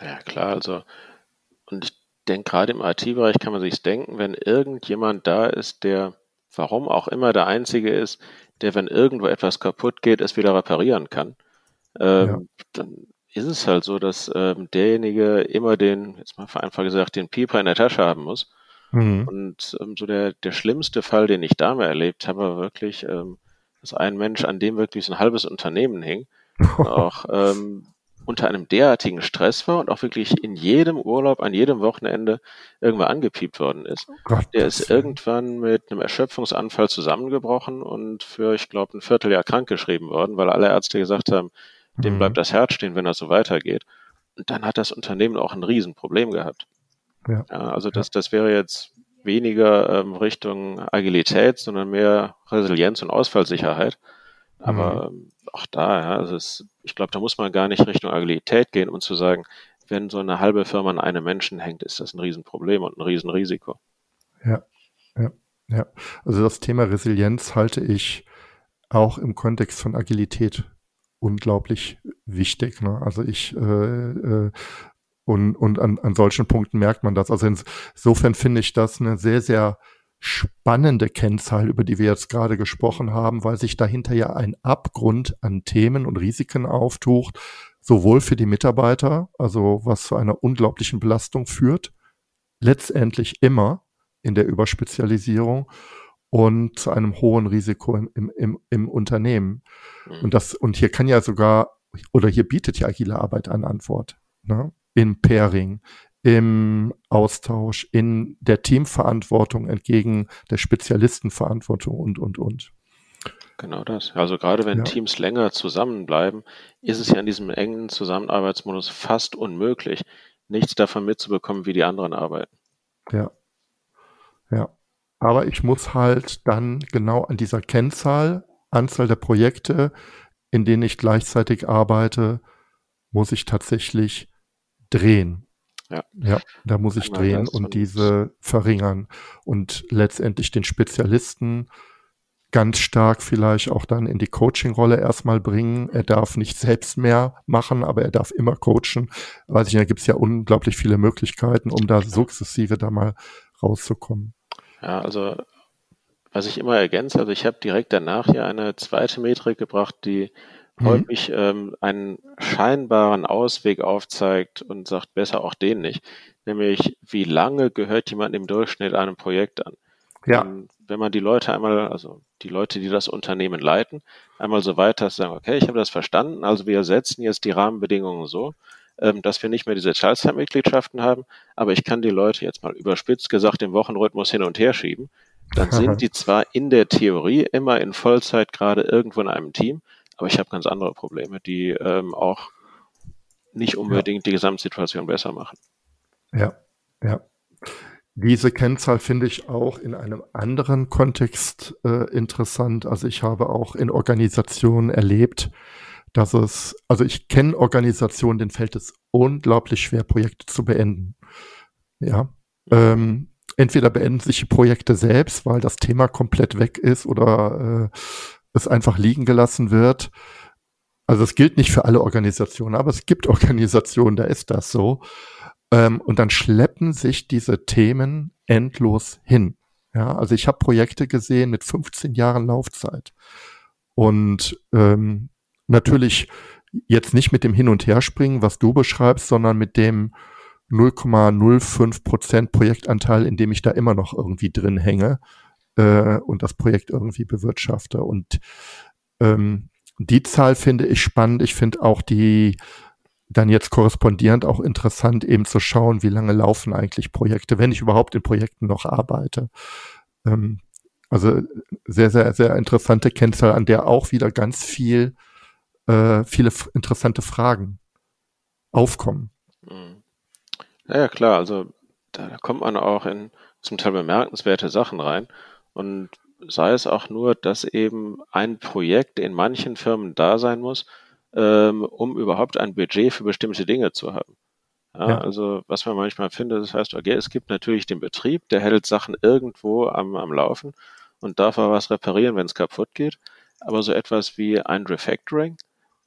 Ja, klar, also und ich denke, gerade im IT-Bereich kann man sich denken, wenn irgendjemand da ist, der, warum auch immer, der Einzige ist, der, wenn irgendwo etwas kaputt geht, es wieder reparieren kann, ähm, ja. dann ist es halt so, dass ähm, derjenige immer den, jetzt mal vereinfacht gesagt, den Pieper in der Tasche haben muss. Mhm. Und ähm, so der, der schlimmste Fall, den ich da mal erlebt habe, war wirklich, ähm, dass ein Mensch, an dem wirklich so ein halbes Unternehmen hing, auch ähm, unter einem derartigen Stress war und auch wirklich in jedem Urlaub, an jedem Wochenende irgendwann angepiept worden ist. Oh Gott, der ist irgendwann mit einem Erschöpfungsanfall zusammengebrochen und für, ich glaube, ein Vierteljahr krankgeschrieben worden, weil alle Ärzte gesagt haben, dem mhm. bleibt das Herz stehen, wenn das so weitergeht. Und dann hat das Unternehmen auch ein Riesenproblem gehabt. Ja. ja also das, das wäre jetzt weniger ähm, Richtung Agilität, sondern mehr Resilienz und Ausfallsicherheit. Aber mhm. auch da, ja, also es, ich glaube, da muss man gar nicht Richtung Agilität gehen, um zu sagen, wenn so eine halbe Firma an einem Menschen hängt, ist das ein Riesenproblem und ein Riesenrisiko. Ja, ja, ja. Also das Thema Resilienz halte ich auch im Kontext von Agilität unglaublich wichtig. Ne? Also ich äh, äh, und, und an, an solchen Punkten merkt man das. Also insofern finde ich das eine sehr, sehr spannende Kennzahl, über die wir jetzt gerade gesprochen haben, weil sich dahinter ja ein Abgrund an Themen und Risiken auftucht, sowohl für die Mitarbeiter, also was zu einer unglaublichen Belastung führt, letztendlich immer in der Überspezialisierung und zu einem hohen Risiko im, im, im, im Unternehmen. Mhm. Und das, und hier kann ja sogar, oder hier bietet ja agile Arbeit eine Antwort. Ne? In Pairing, im Austausch, in der Teamverantwortung entgegen der Spezialistenverantwortung und, und, und. Genau das. Also gerade wenn ja. Teams länger zusammenbleiben, ist es ja in diesem engen Zusammenarbeitsmodus fast unmöglich, nichts davon mitzubekommen, wie die anderen arbeiten. Ja. Ja. Aber ich muss halt dann genau an dieser Kennzahl, Anzahl der Projekte, in denen ich gleichzeitig arbeite, muss ich tatsächlich drehen. Ja. ja, da muss ich drehen und diese verringern und letztendlich den Spezialisten ganz stark vielleicht auch dann in die Coaching-Rolle erstmal bringen. Er darf nicht selbst mehr machen, aber er darf immer coachen. Weiß ich, da gibt es ja unglaublich viele Möglichkeiten, um da sukzessive da mal rauszukommen. Ja, also was ich immer ergänze, also ich habe direkt danach hier eine zweite Metrik gebracht, die mhm. häufig ähm, einen scheinbaren Ausweg aufzeigt und sagt, besser auch den nicht. Nämlich, wie lange gehört jemand im Durchschnitt einem Projekt an? Ja. Und wenn man die Leute einmal, also die Leute, die das Unternehmen leiten, einmal so weiter sagen, okay, ich habe das verstanden, also wir setzen jetzt die Rahmenbedingungen so, ähm, dass wir nicht mehr diese Teilzeitmitgliedschaften haben, aber ich kann die Leute jetzt mal überspitzt gesagt im Wochenrhythmus hin und her schieben, dann sind die zwar in der Theorie immer in Vollzeit gerade irgendwo in einem Team, aber ich habe ganz andere Probleme, die ähm, auch nicht unbedingt ja. die Gesamtsituation besser machen. Ja, ja. Diese Kennzahl finde ich auch in einem anderen Kontext äh, interessant. Also ich habe auch in Organisationen erlebt, dass es, also ich kenne Organisationen, denen fällt es unglaublich schwer, Projekte zu beenden. Ja. Ähm, entweder beenden sich die Projekte selbst, weil das Thema komplett weg ist oder äh, es einfach liegen gelassen wird. Also es gilt nicht für alle Organisationen, aber es gibt Organisationen, da ist das so. Ähm, und dann schleppen sich diese Themen endlos hin. Ja, also ich habe Projekte gesehen mit 15 Jahren Laufzeit. Und ähm, natürlich jetzt nicht mit dem Hin- und Herspringen, was du beschreibst, sondern mit dem 0,05 Prozent Projektanteil, in dem ich da immer noch irgendwie drin hänge äh, und das Projekt irgendwie bewirtschafte. Und ähm, die Zahl finde ich spannend. Ich finde auch die dann jetzt korrespondierend auch interessant, eben zu schauen, wie lange laufen eigentlich Projekte, wenn ich überhaupt in Projekten noch arbeite. Ähm, also sehr, sehr, sehr interessante Kennzahl, an der auch wieder ganz viel, äh, viele interessante Fragen aufkommen. Mhm. Ja, klar, also da kommt man auch in zum Teil bemerkenswerte Sachen rein. Und sei es auch nur, dass eben ein Projekt in manchen Firmen da sein muss, ähm, um überhaupt ein Budget für bestimmte Dinge zu haben. Ja, ja. Also was man manchmal findet, das heißt, okay, es gibt natürlich den Betrieb, der hält Sachen irgendwo am, am Laufen und darf auch was reparieren, wenn es kaputt geht. Aber so etwas wie ein Refactoring,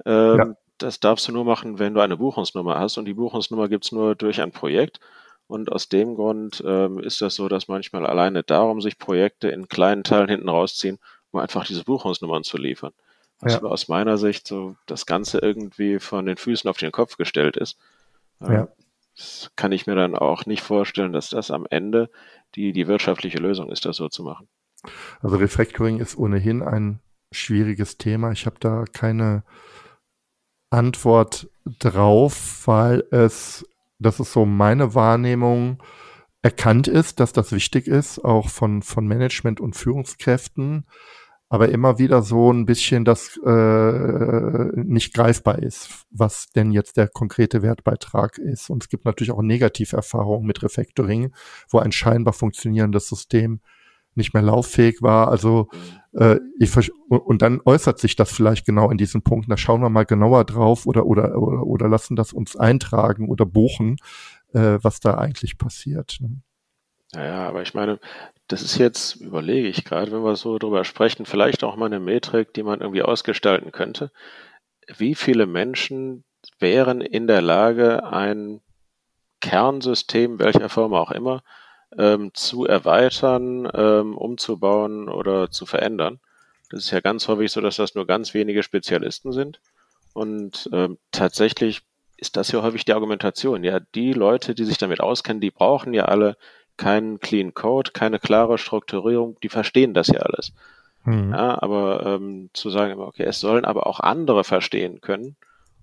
ähm, ja. das darfst du nur machen, wenn du eine Buchungsnummer hast und die Buchungsnummer gibt's nur durch ein Projekt und aus dem Grund ähm, ist das so, dass manchmal alleine darum sich Projekte in kleinen Teilen hinten rausziehen, um einfach diese Buchungsnummern zu liefern. Was ja. aus meiner Sicht so das Ganze irgendwie von den Füßen auf den Kopf gestellt ist. Ähm, ja. Das kann ich mir dann auch nicht vorstellen, dass das am Ende die, die wirtschaftliche Lösung ist, das so zu machen. Also Refactoring ist ohnehin ein schwieriges Thema. Ich habe da keine Antwort drauf, weil es das ist so meine Wahrnehmung, erkannt ist, dass das wichtig ist, auch von, von Management und Führungskräften, aber immer wieder so ein bisschen das äh, nicht greifbar ist, was denn jetzt der konkrete Wertbeitrag ist. Und es gibt natürlich auch Negativerfahrungen mit Refactoring, wo ein scheinbar funktionierendes System nicht mehr lauffähig war. Also äh, ich und dann äußert sich das vielleicht genau in diesen Punkten. Da schauen wir mal genauer drauf oder oder oder, oder lassen das uns eintragen oder buchen, äh, was da eigentlich passiert. Ne? Ja, aber ich meine, das ist jetzt, überlege ich gerade, wenn wir so drüber sprechen, vielleicht auch mal eine Metrik, die man irgendwie ausgestalten könnte. Wie viele Menschen wären in der Lage, ein Kernsystem, welcher Form auch immer, ähm, zu erweitern, ähm, umzubauen oder zu verändern. Das ist ja ganz häufig so, dass das nur ganz wenige Spezialisten sind. Und ähm, tatsächlich ist das ja häufig die Argumentation. Ja, die Leute, die sich damit auskennen, die brauchen ja alle keinen Clean Code, keine klare Strukturierung, die verstehen das ja alles. Mhm. Ja, aber ähm, zu sagen, okay, es sollen aber auch andere verstehen können,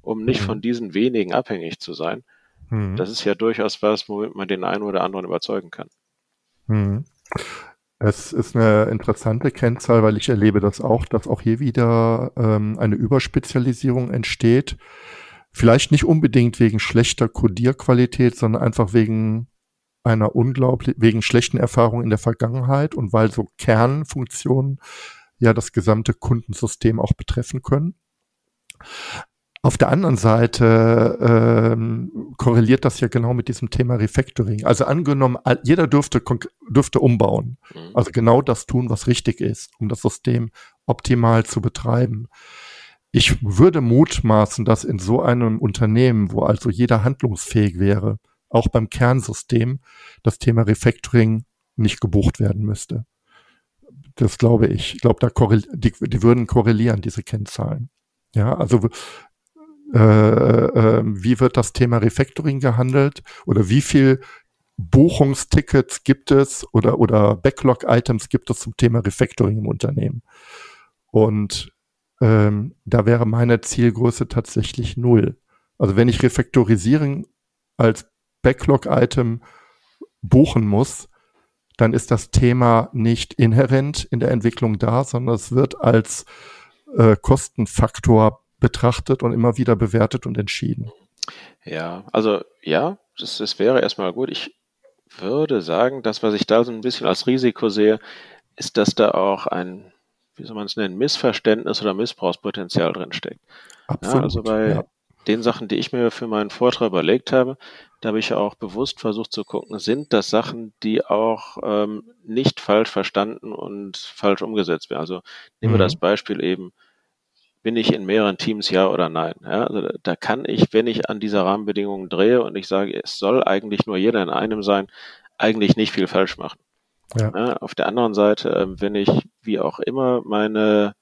um nicht mhm. von diesen wenigen abhängig zu sein, mhm. das ist ja durchaus was, womit man den einen oder anderen überzeugen kann. Mhm. Es ist eine interessante Kennzahl, weil ich erlebe das auch, dass auch hier wieder ähm, eine Überspezialisierung entsteht. Vielleicht nicht unbedingt wegen schlechter Codierqualität, sondern einfach wegen einer unglaublich, wegen schlechten Erfahrungen in der Vergangenheit und weil so Kernfunktionen ja das gesamte Kundensystem auch betreffen können. Auf der anderen Seite ähm, korreliert das ja genau mit diesem Thema Refactoring. Also angenommen, jeder dürfte, dürfte umbauen. Mhm. Also genau das tun, was richtig ist, um das System optimal zu betreiben. Ich würde mutmaßen, dass in so einem Unternehmen, wo also jeder handlungsfähig wäre, auch beim Kernsystem das Thema Refactoring nicht gebucht werden müsste. Das glaube ich. Ich glaube, da die, die würden korrelieren, diese Kennzahlen. Ja, also äh, äh, wie wird das Thema Refactoring gehandelt oder wie viel Buchungstickets gibt es oder, oder Backlog-Items gibt es zum Thema Refactoring im Unternehmen? Und ähm, da wäre meine Zielgröße tatsächlich null. Also wenn ich Refaktorisieren als Backlog-Item buchen muss, dann ist das Thema nicht inhärent in der Entwicklung da, sondern es wird als äh, Kostenfaktor betrachtet und immer wieder bewertet und entschieden. Ja, also ja, das, das wäre erstmal gut. Ich würde sagen, das, was ich da so ein bisschen als Risiko sehe, ist, dass da auch ein, wie soll man es nennen, Missverständnis oder Missbrauchspotenzial drinsteckt. Absolut. Ja, also bei ja. den Sachen, die ich mir für meinen Vortrag überlegt habe, da habe ich ja auch bewusst versucht zu gucken, sind das Sachen, die auch ähm, nicht falsch verstanden und falsch umgesetzt werden. Also nehmen wir mhm. das Beispiel eben, bin ich in mehreren Teams ja oder nein. Ja, also da kann ich, wenn ich an dieser Rahmenbedingungen drehe und ich sage, es soll eigentlich nur jeder in einem sein, eigentlich nicht viel falsch machen. Ja. Ja, auf der anderen Seite, ähm, wenn ich wie auch immer meine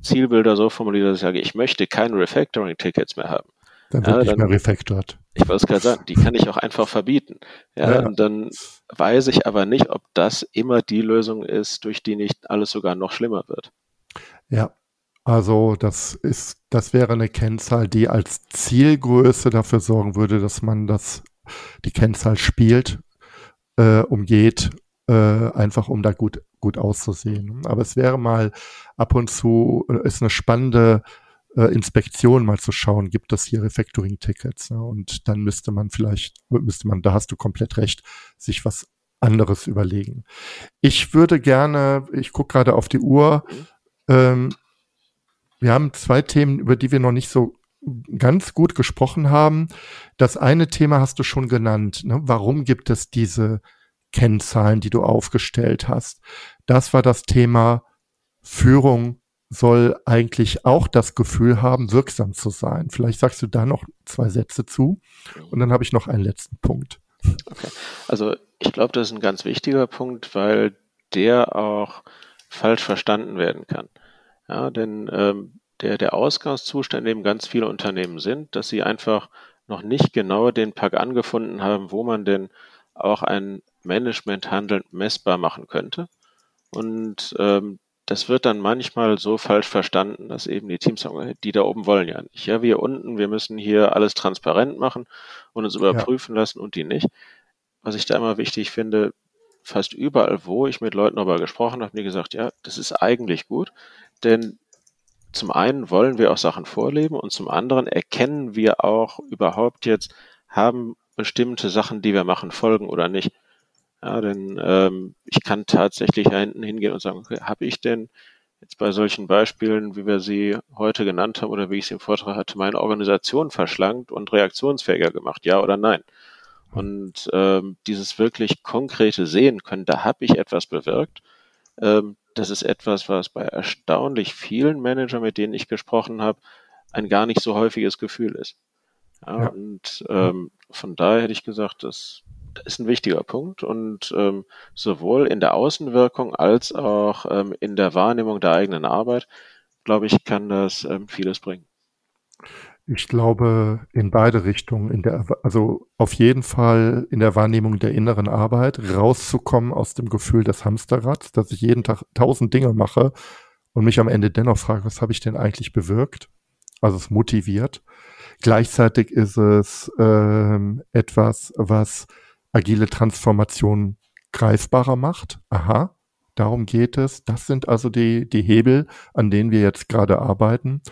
Zielbilder so formuliere, dass ich sage, ich möchte keine Refactoring-Tickets mehr haben, dann wird ja, nicht mehr refactored. Ich wollte es gerade sagen, die kann ich auch einfach verbieten. Ja, ja, Und dann weiß ich aber nicht, ob das immer die Lösung ist, durch die nicht alles sogar noch schlimmer wird. Ja, also das ist, das wäre eine Kennzahl, die als Zielgröße dafür sorgen würde, dass man das, die Kennzahl spielt, äh, umgeht, äh, einfach um da gut, gut auszusehen. Aber es wäre mal ab und zu, äh, ist eine spannende äh, Inspektion mal zu schauen, gibt es hier Refactoring-Tickets. Ne? Und dann müsste man vielleicht, müsste man, da hast du komplett recht, sich was anderes überlegen. Ich würde gerne, ich gucke gerade auf die Uhr, ähm, wir haben zwei Themen, über die wir noch nicht so ganz gut gesprochen haben. Das eine Thema hast du schon genannt. Ne? Warum gibt es diese Kennzahlen, die du aufgestellt hast? Das war das Thema Führung soll eigentlich auch das Gefühl haben, wirksam zu sein. Vielleicht sagst du da noch zwei Sätze zu und dann habe ich noch einen letzten Punkt. Okay. Also ich glaube, das ist ein ganz wichtiger Punkt, weil der auch falsch verstanden werden kann. Ja, denn ähm, der, der Ausgangszustand, in dem ganz viele Unternehmen sind, dass sie einfach noch nicht genau den Pack angefunden haben, wo man denn auch ein Managementhandeln messbar machen könnte. Und ähm, das wird dann manchmal so falsch verstanden, dass eben die Teams sagen, die da oben wollen ja nicht. Ja, wir unten, wir müssen hier alles transparent machen und uns überprüfen ja. lassen und die nicht. Was ich da immer wichtig finde, fast überall, wo ich mit Leuten darüber gesprochen habe, die gesagt, ja, das ist eigentlich gut, denn zum einen wollen wir auch Sachen vorleben und zum anderen erkennen wir auch überhaupt jetzt, haben bestimmte Sachen, die wir machen, Folgen oder nicht. Ja, denn ähm, ich kann tatsächlich da hinten hingehen und sagen, okay, habe ich denn jetzt bei solchen Beispielen, wie wir sie heute genannt haben oder wie ich sie im Vortrag hatte, meine Organisation verschlankt und reaktionsfähiger gemacht, ja oder nein? Und ähm, dieses wirklich konkrete Sehen können, da habe ich etwas bewirkt. Ähm, das ist etwas, was bei erstaunlich vielen Managern, mit denen ich gesprochen habe, ein gar nicht so häufiges Gefühl ist. Ja, ja. Und ähm, von daher hätte ich gesagt, das ist ein wichtiger Punkt und ähm, sowohl in der Außenwirkung als auch ähm, in der Wahrnehmung der eigenen Arbeit, glaube ich, kann das ähm, vieles bringen. Ich glaube in beide Richtungen, in der, also auf jeden Fall in der Wahrnehmung der inneren Arbeit, rauszukommen aus dem Gefühl des Hamsterrads, dass ich jeden Tag tausend Dinge mache und mich am Ende dennoch frage, was habe ich denn eigentlich bewirkt? Also es motiviert. Gleichzeitig ist es ähm, etwas, was agile Transformation greifbarer macht. Aha, darum geht es. Das sind also die, die Hebel, an denen wir jetzt gerade arbeiten.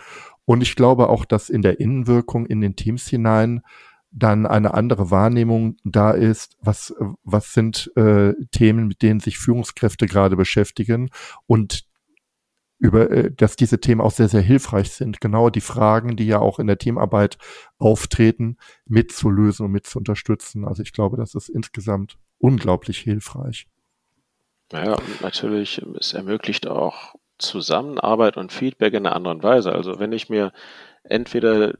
Und ich glaube auch, dass in der Innenwirkung in den Teams hinein dann eine andere Wahrnehmung da ist, was, was sind äh, Themen, mit denen sich Führungskräfte gerade beschäftigen und über, äh, dass diese Themen auch sehr, sehr hilfreich sind, genau die Fragen, die ja auch in der Teamarbeit auftreten, mitzulösen und mit zu unterstützen. Also ich glaube, das ist insgesamt unglaublich hilfreich. Ja, natürlich, es ermöglicht auch Zusammenarbeit und Feedback in einer anderen Weise. Also wenn ich mir entweder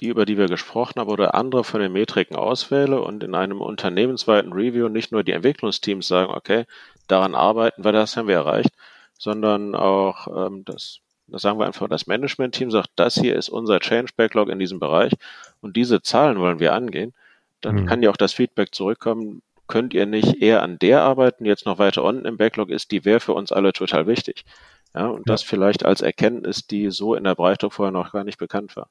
die, über die wir gesprochen haben, oder andere von den Metriken auswähle und in einem unternehmensweiten Review nicht nur die Entwicklungsteams sagen, okay, daran arbeiten wir, das haben wir erreicht, sondern auch ähm, das, das sagen wir einfach, das Management-Team sagt, das hier ist unser Change-Backlog in diesem Bereich und diese Zahlen wollen wir angehen, dann mhm. kann ja auch das Feedback zurückkommen, könnt ihr nicht eher an der arbeiten, die jetzt noch weiter unten im Backlog ist, die wäre für uns alle total wichtig. Ja, und ja. das vielleicht als Erkenntnis, die so in der Breite vorher noch gar nicht bekannt war.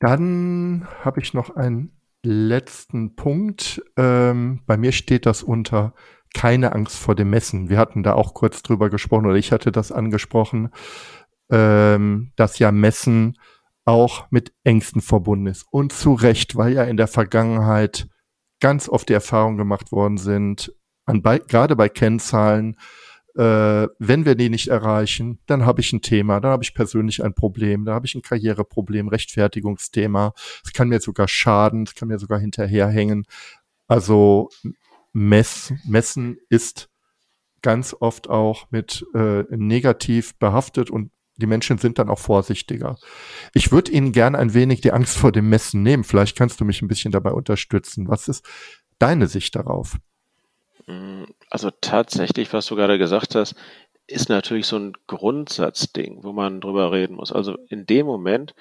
Dann habe ich noch einen letzten Punkt. Ähm, bei mir steht das unter keine Angst vor dem Messen. Wir hatten da auch kurz drüber gesprochen oder ich hatte das angesprochen, ähm, dass ja Messen auch mit Ängsten verbunden ist. Und zu Recht, weil ja in der Vergangenheit ganz oft die Erfahrung gemacht worden sind, an bei, gerade bei Kennzahlen, äh, wenn wir die nicht erreichen, dann habe ich ein Thema, dann habe ich persönlich ein Problem, dann habe ich ein Karriereproblem, Rechtfertigungsthema. Es kann mir sogar schaden, es kann mir sogar hinterherhängen. Also Mess, Messen ist ganz oft auch mit äh, negativ behaftet und die Menschen sind dann auch vorsichtiger. Ich würde Ihnen gern ein wenig die Angst vor dem Messen nehmen. Vielleicht kannst du mich ein bisschen dabei unterstützen. Was ist deine Sicht darauf? Mm, also tatsächlich, was du gerade gesagt hast, ist natürlich so ein Grundsatzding, wo man drüber reden muss. Also in dem Moment,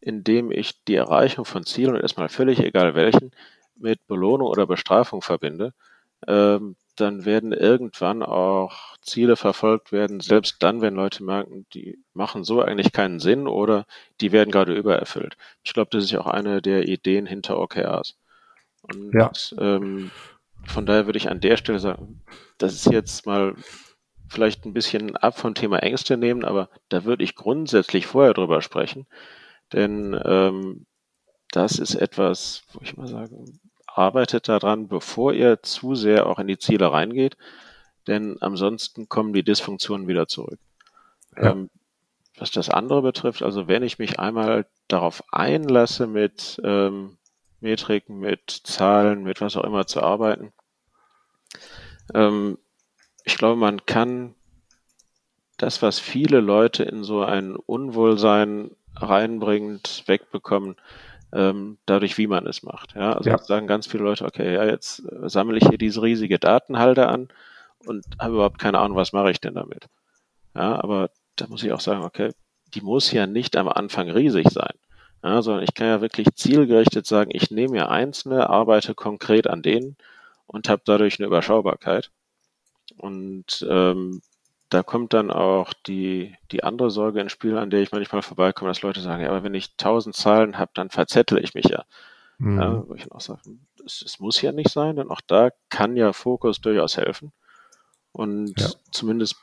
in dem ich die Erreichung von Zielen, und erstmal völlig egal welchen, mit Belohnung oder Bestrafung verbinde, ähm, dann werden irgendwann auch Ziele verfolgt werden, selbst dann, wenn Leute merken, die machen so eigentlich keinen Sinn oder die werden gerade übererfüllt. Ich glaube, das ist ja auch eine der Ideen hinter OKRs. Und ja. ähm, von daher würde ich an der Stelle sagen, das ist jetzt mal vielleicht ein bisschen ab vom Thema Ängste nehmen, aber da würde ich grundsätzlich vorher drüber sprechen. Denn ähm, das ist etwas, wo ich mal sage, arbeitet daran, bevor ihr zu sehr auch in die Ziele reingeht, denn ansonsten kommen die Dysfunktionen wieder zurück. Ja. Ähm, was das andere betrifft, also wenn ich mich einmal darauf einlasse, mit ähm, Metriken, mit Zahlen, mit was auch immer zu arbeiten, ähm, ich glaube, man kann das, was viele Leute in so ein Unwohlsein reinbringt, wegbekommen, ähm, dadurch, wie man es macht. Ja, also ja. sagen ganz viele Leute, okay, ja, jetzt sammle ich hier diese riesige Datenhalde an und habe überhaupt keine Ahnung, was mache ich denn damit. Ja, aber da muss ich auch sagen, okay, die muss ja nicht am Anfang riesig sein. Ja, sondern ich kann ja wirklich zielgerichtet sagen, ich nehme mir einzelne, arbeite konkret an denen und habe dadurch eine Überschaubarkeit. Und ähm, da kommt dann auch die, die andere Sorge ins Spiel, an der ich manchmal vorbeikomme, dass Leute sagen, ja, aber wenn ich tausend Zahlen habe, dann verzettel ich mich ja. Mhm. ja wo ich auch sage, es, es, muss ja nicht sein, denn auch da kann ja Fokus durchaus helfen. Und ja. zumindest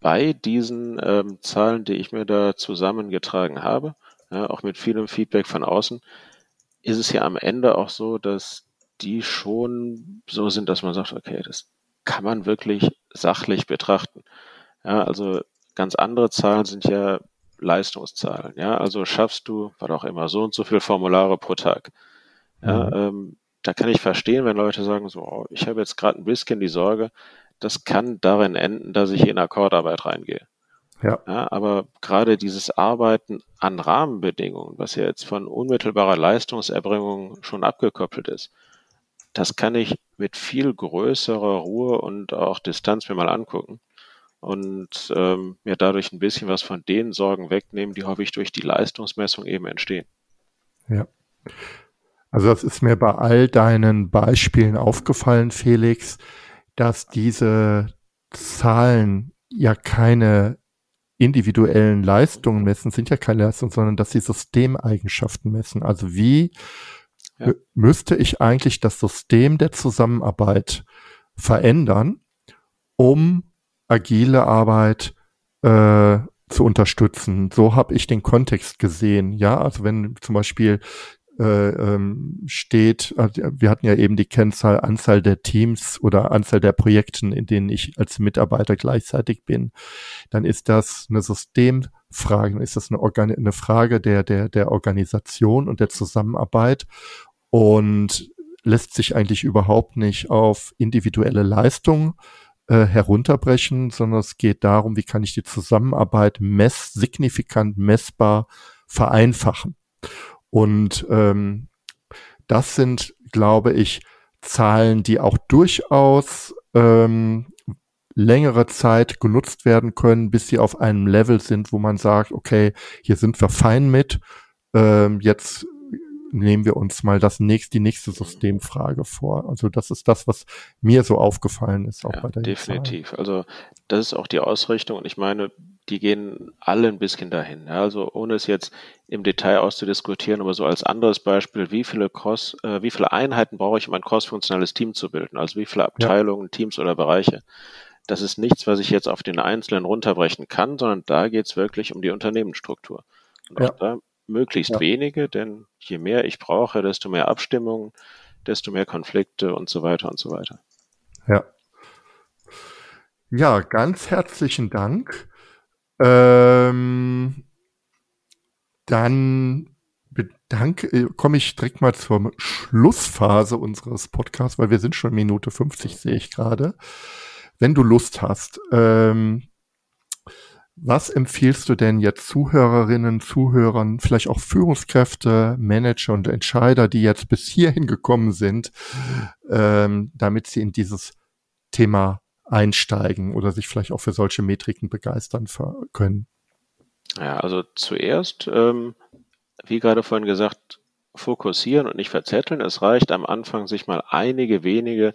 bei diesen ähm, Zahlen, die ich mir da zusammengetragen habe, ja, auch mit vielem Feedback von außen, ist es ja am Ende auch so, dass die schon so sind, dass man sagt, okay, das kann man wirklich sachlich betrachten. Ja, also ganz andere Zahlen sind ja Leistungszahlen. Ja, also schaffst du, was auch immer, so und so viele Formulare pro Tag. Ja, mhm. ähm, da kann ich verstehen, wenn Leute sagen, so, oh, ich habe jetzt gerade ein bisschen die Sorge, das kann darin enden, dass ich in Akkordarbeit reingehe. Ja. ja. aber gerade dieses Arbeiten an Rahmenbedingungen, was ja jetzt von unmittelbarer Leistungserbringung schon abgekoppelt ist, das kann ich mit viel größerer Ruhe und auch Distanz mir mal angucken und ähm, mir dadurch ein bisschen was von den Sorgen wegnehmen, die häufig durch die Leistungsmessung eben entstehen. Ja. Also das ist mir bei all deinen Beispielen aufgefallen, Felix, dass diese Zahlen ja keine individuellen Leistungen messen, sind ja keine Leistungen, sondern dass sie Systemeigenschaften messen. Also wie ja. müsste ich eigentlich das System der Zusammenarbeit verändern, um agile Arbeit äh, zu unterstützen. So habe ich den Kontext gesehen. Ja, also wenn zum Beispiel ähm, steht, also wir hatten ja eben die Kennzahl Anzahl der Teams oder Anzahl der Projekten, in denen ich als Mitarbeiter gleichzeitig bin, dann ist das eine Systemfrage, ist das eine, Organ eine Frage der, der, der Organisation und der Zusammenarbeit und lässt sich eigentlich überhaupt nicht auf individuelle Leistungen äh, herunterbrechen, sondern es geht darum, wie kann ich die Zusammenarbeit mess signifikant messbar vereinfachen. Und ähm, das sind, glaube ich, Zahlen, die auch durchaus ähm, längere Zeit genutzt werden können, bis sie auf einem Level sind, wo man sagt, okay, hier sind wir fein mit. Ähm, jetzt nehmen wir uns mal das nächste, die nächste Systemfrage vor. Also das ist das, was mir so aufgefallen ist, auch ja, bei der Definitiv. Zahl. Also das ist auch die Ausrichtung und ich meine, die gehen alle ein bisschen dahin. Ja, also ohne es jetzt im Detail auszudiskutieren, aber so als anderes Beispiel, wie viele Cross, äh, wie viele Einheiten brauche ich, um ein crossfunktionales Team zu bilden? Also wie viele Abteilungen, ja. Teams oder Bereiche? Das ist nichts, was ich jetzt auf den Einzelnen runterbrechen kann, sondern da geht es wirklich um die Unternehmensstruktur. Und auch da möglichst ja. wenige, denn je mehr ich brauche, desto mehr Abstimmungen, desto mehr Konflikte und so weiter und so weiter. Ja. Ja, ganz herzlichen Dank. Ähm, dann bedanke, äh, komme ich direkt mal zur Schlussphase unseres Podcasts, weil wir sind schon Minute 50, sehe ich gerade. Wenn du Lust hast, ähm, was empfiehlst du denn jetzt Zuhörerinnen, Zuhörern, vielleicht auch Führungskräfte, Manager und Entscheider, die jetzt bis hierhin gekommen sind, ähm, damit sie in dieses Thema einsteigen oder sich vielleicht auch für solche Metriken begeistern können? Ja, also zuerst, ähm, wie gerade vorhin gesagt, fokussieren und nicht verzetteln. Es reicht am Anfang, sich mal einige wenige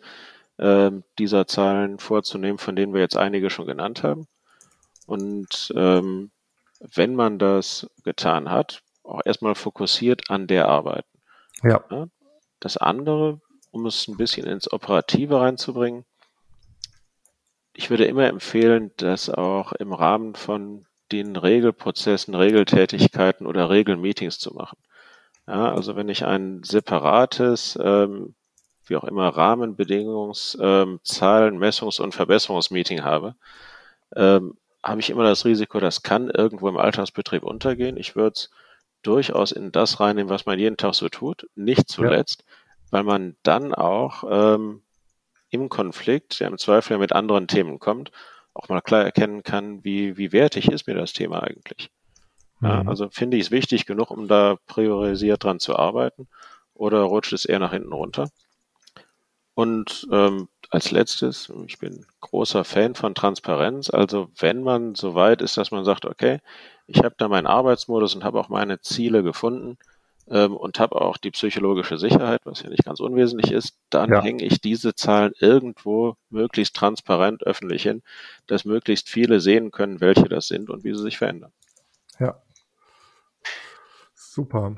äh, dieser Zahlen vorzunehmen, von denen wir jetzt einige schon genannt haben. Und ähm, wenn man das getan hat, auch erstmal fokussiert an der arbeiten. Ja. ja. Das andere, um es ein bisschen ins Operative reinzubringen, ich würde immer empfehlen, das auch im Rahmen von den Regelprozessen, Regeltätigkeiten oder Regelmeetings zu machen. Ja, also wenn ich ein separates, ähm, wie auch immer, Rahmenbedingungs-, ähm, Zahlen-, Messungs- und Verbesserungsmeeting habe, ähm, habe ich immer das Risiko, das kann irgendwo im Alltagsbetrieb untergehen. Ich würde es durchaus in das reinnehmen, was man jeden Tag so tut. Nicht zuletzt, ja. weil man dann auch ähm, im Konflikt, der im Zweifel mit anderen Themen kommt, auch mal klar erkennen kann, wie, wie wertig ist mir das Thema eigentlich. Ja, mhm. also finde ich es wichtig genug, um da priorisiert dran zu arbeiten oder rutscht es eher nach hinten runter? Und ähm, als letztes, ich bin großer Fan von Transparenz. Also wenn man so weit ist, dass man sagt, okay, ich habe da meinen Arbeitsmodus und habe auch meine Ziele gefunden, ähm, und habe auch die psychologische Sicherheit, was ja nicht ganz unwesentlich ist, dann ja. hänge ich diese Zahlen irgendwo möglichst transparent öffentlich hin, dass möglichst viele sehen können, welche das sind und wie sie sich verändern. Ja. Super.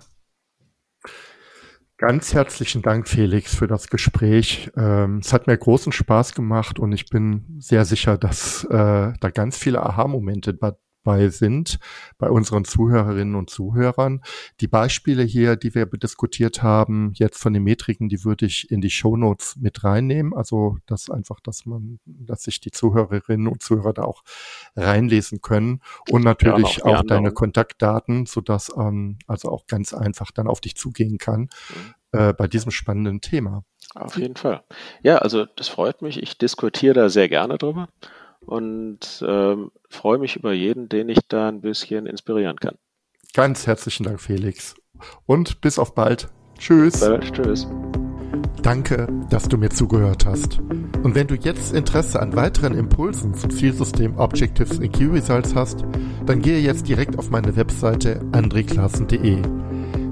Ganz herzlichen Dank, Felix, für das Gespräch. Ähm, es hat mir großen Spaß gemacht und ich bin sehr sicher, dass äh, da ganz viele Aha-Momente bei sind, bei unseren Zuhörerinnen und Zuhörern. Die Beispiele hier, die wir diskutiert haben, jetzt von den Metriken, die würde ich in die Show Notes mit reinnehmen. Also, dass einfach, dass man, dass sich die Zuhörerinnen und Zuhörer da auch reinlesen können und natürlich ja, auch, auch deine Kontaktdaten, sodass ähm, also auch ganz einfach dann auf dich zugehen kann mhm. äh, bei diesem spannenden Thema. Auf jeden Fall. Ja, also das freut mich. Ich diskutiere da sehr gerne drüber. Und ähm, freue mich über jeden, den ich da ein bisschen inspirieren kann. Ganz herzlichen Dank, Felix. Und bis auf bald. Tschüss. Bald, tschüss. Danke, dass du mir zugehört hast. Und wenn du jetzt Interesse an weiteren Impulsen zum Zielsystem Objectives in Key Results hast, dann gehe jetzt direkt auf meine Webseite andreklassen.de.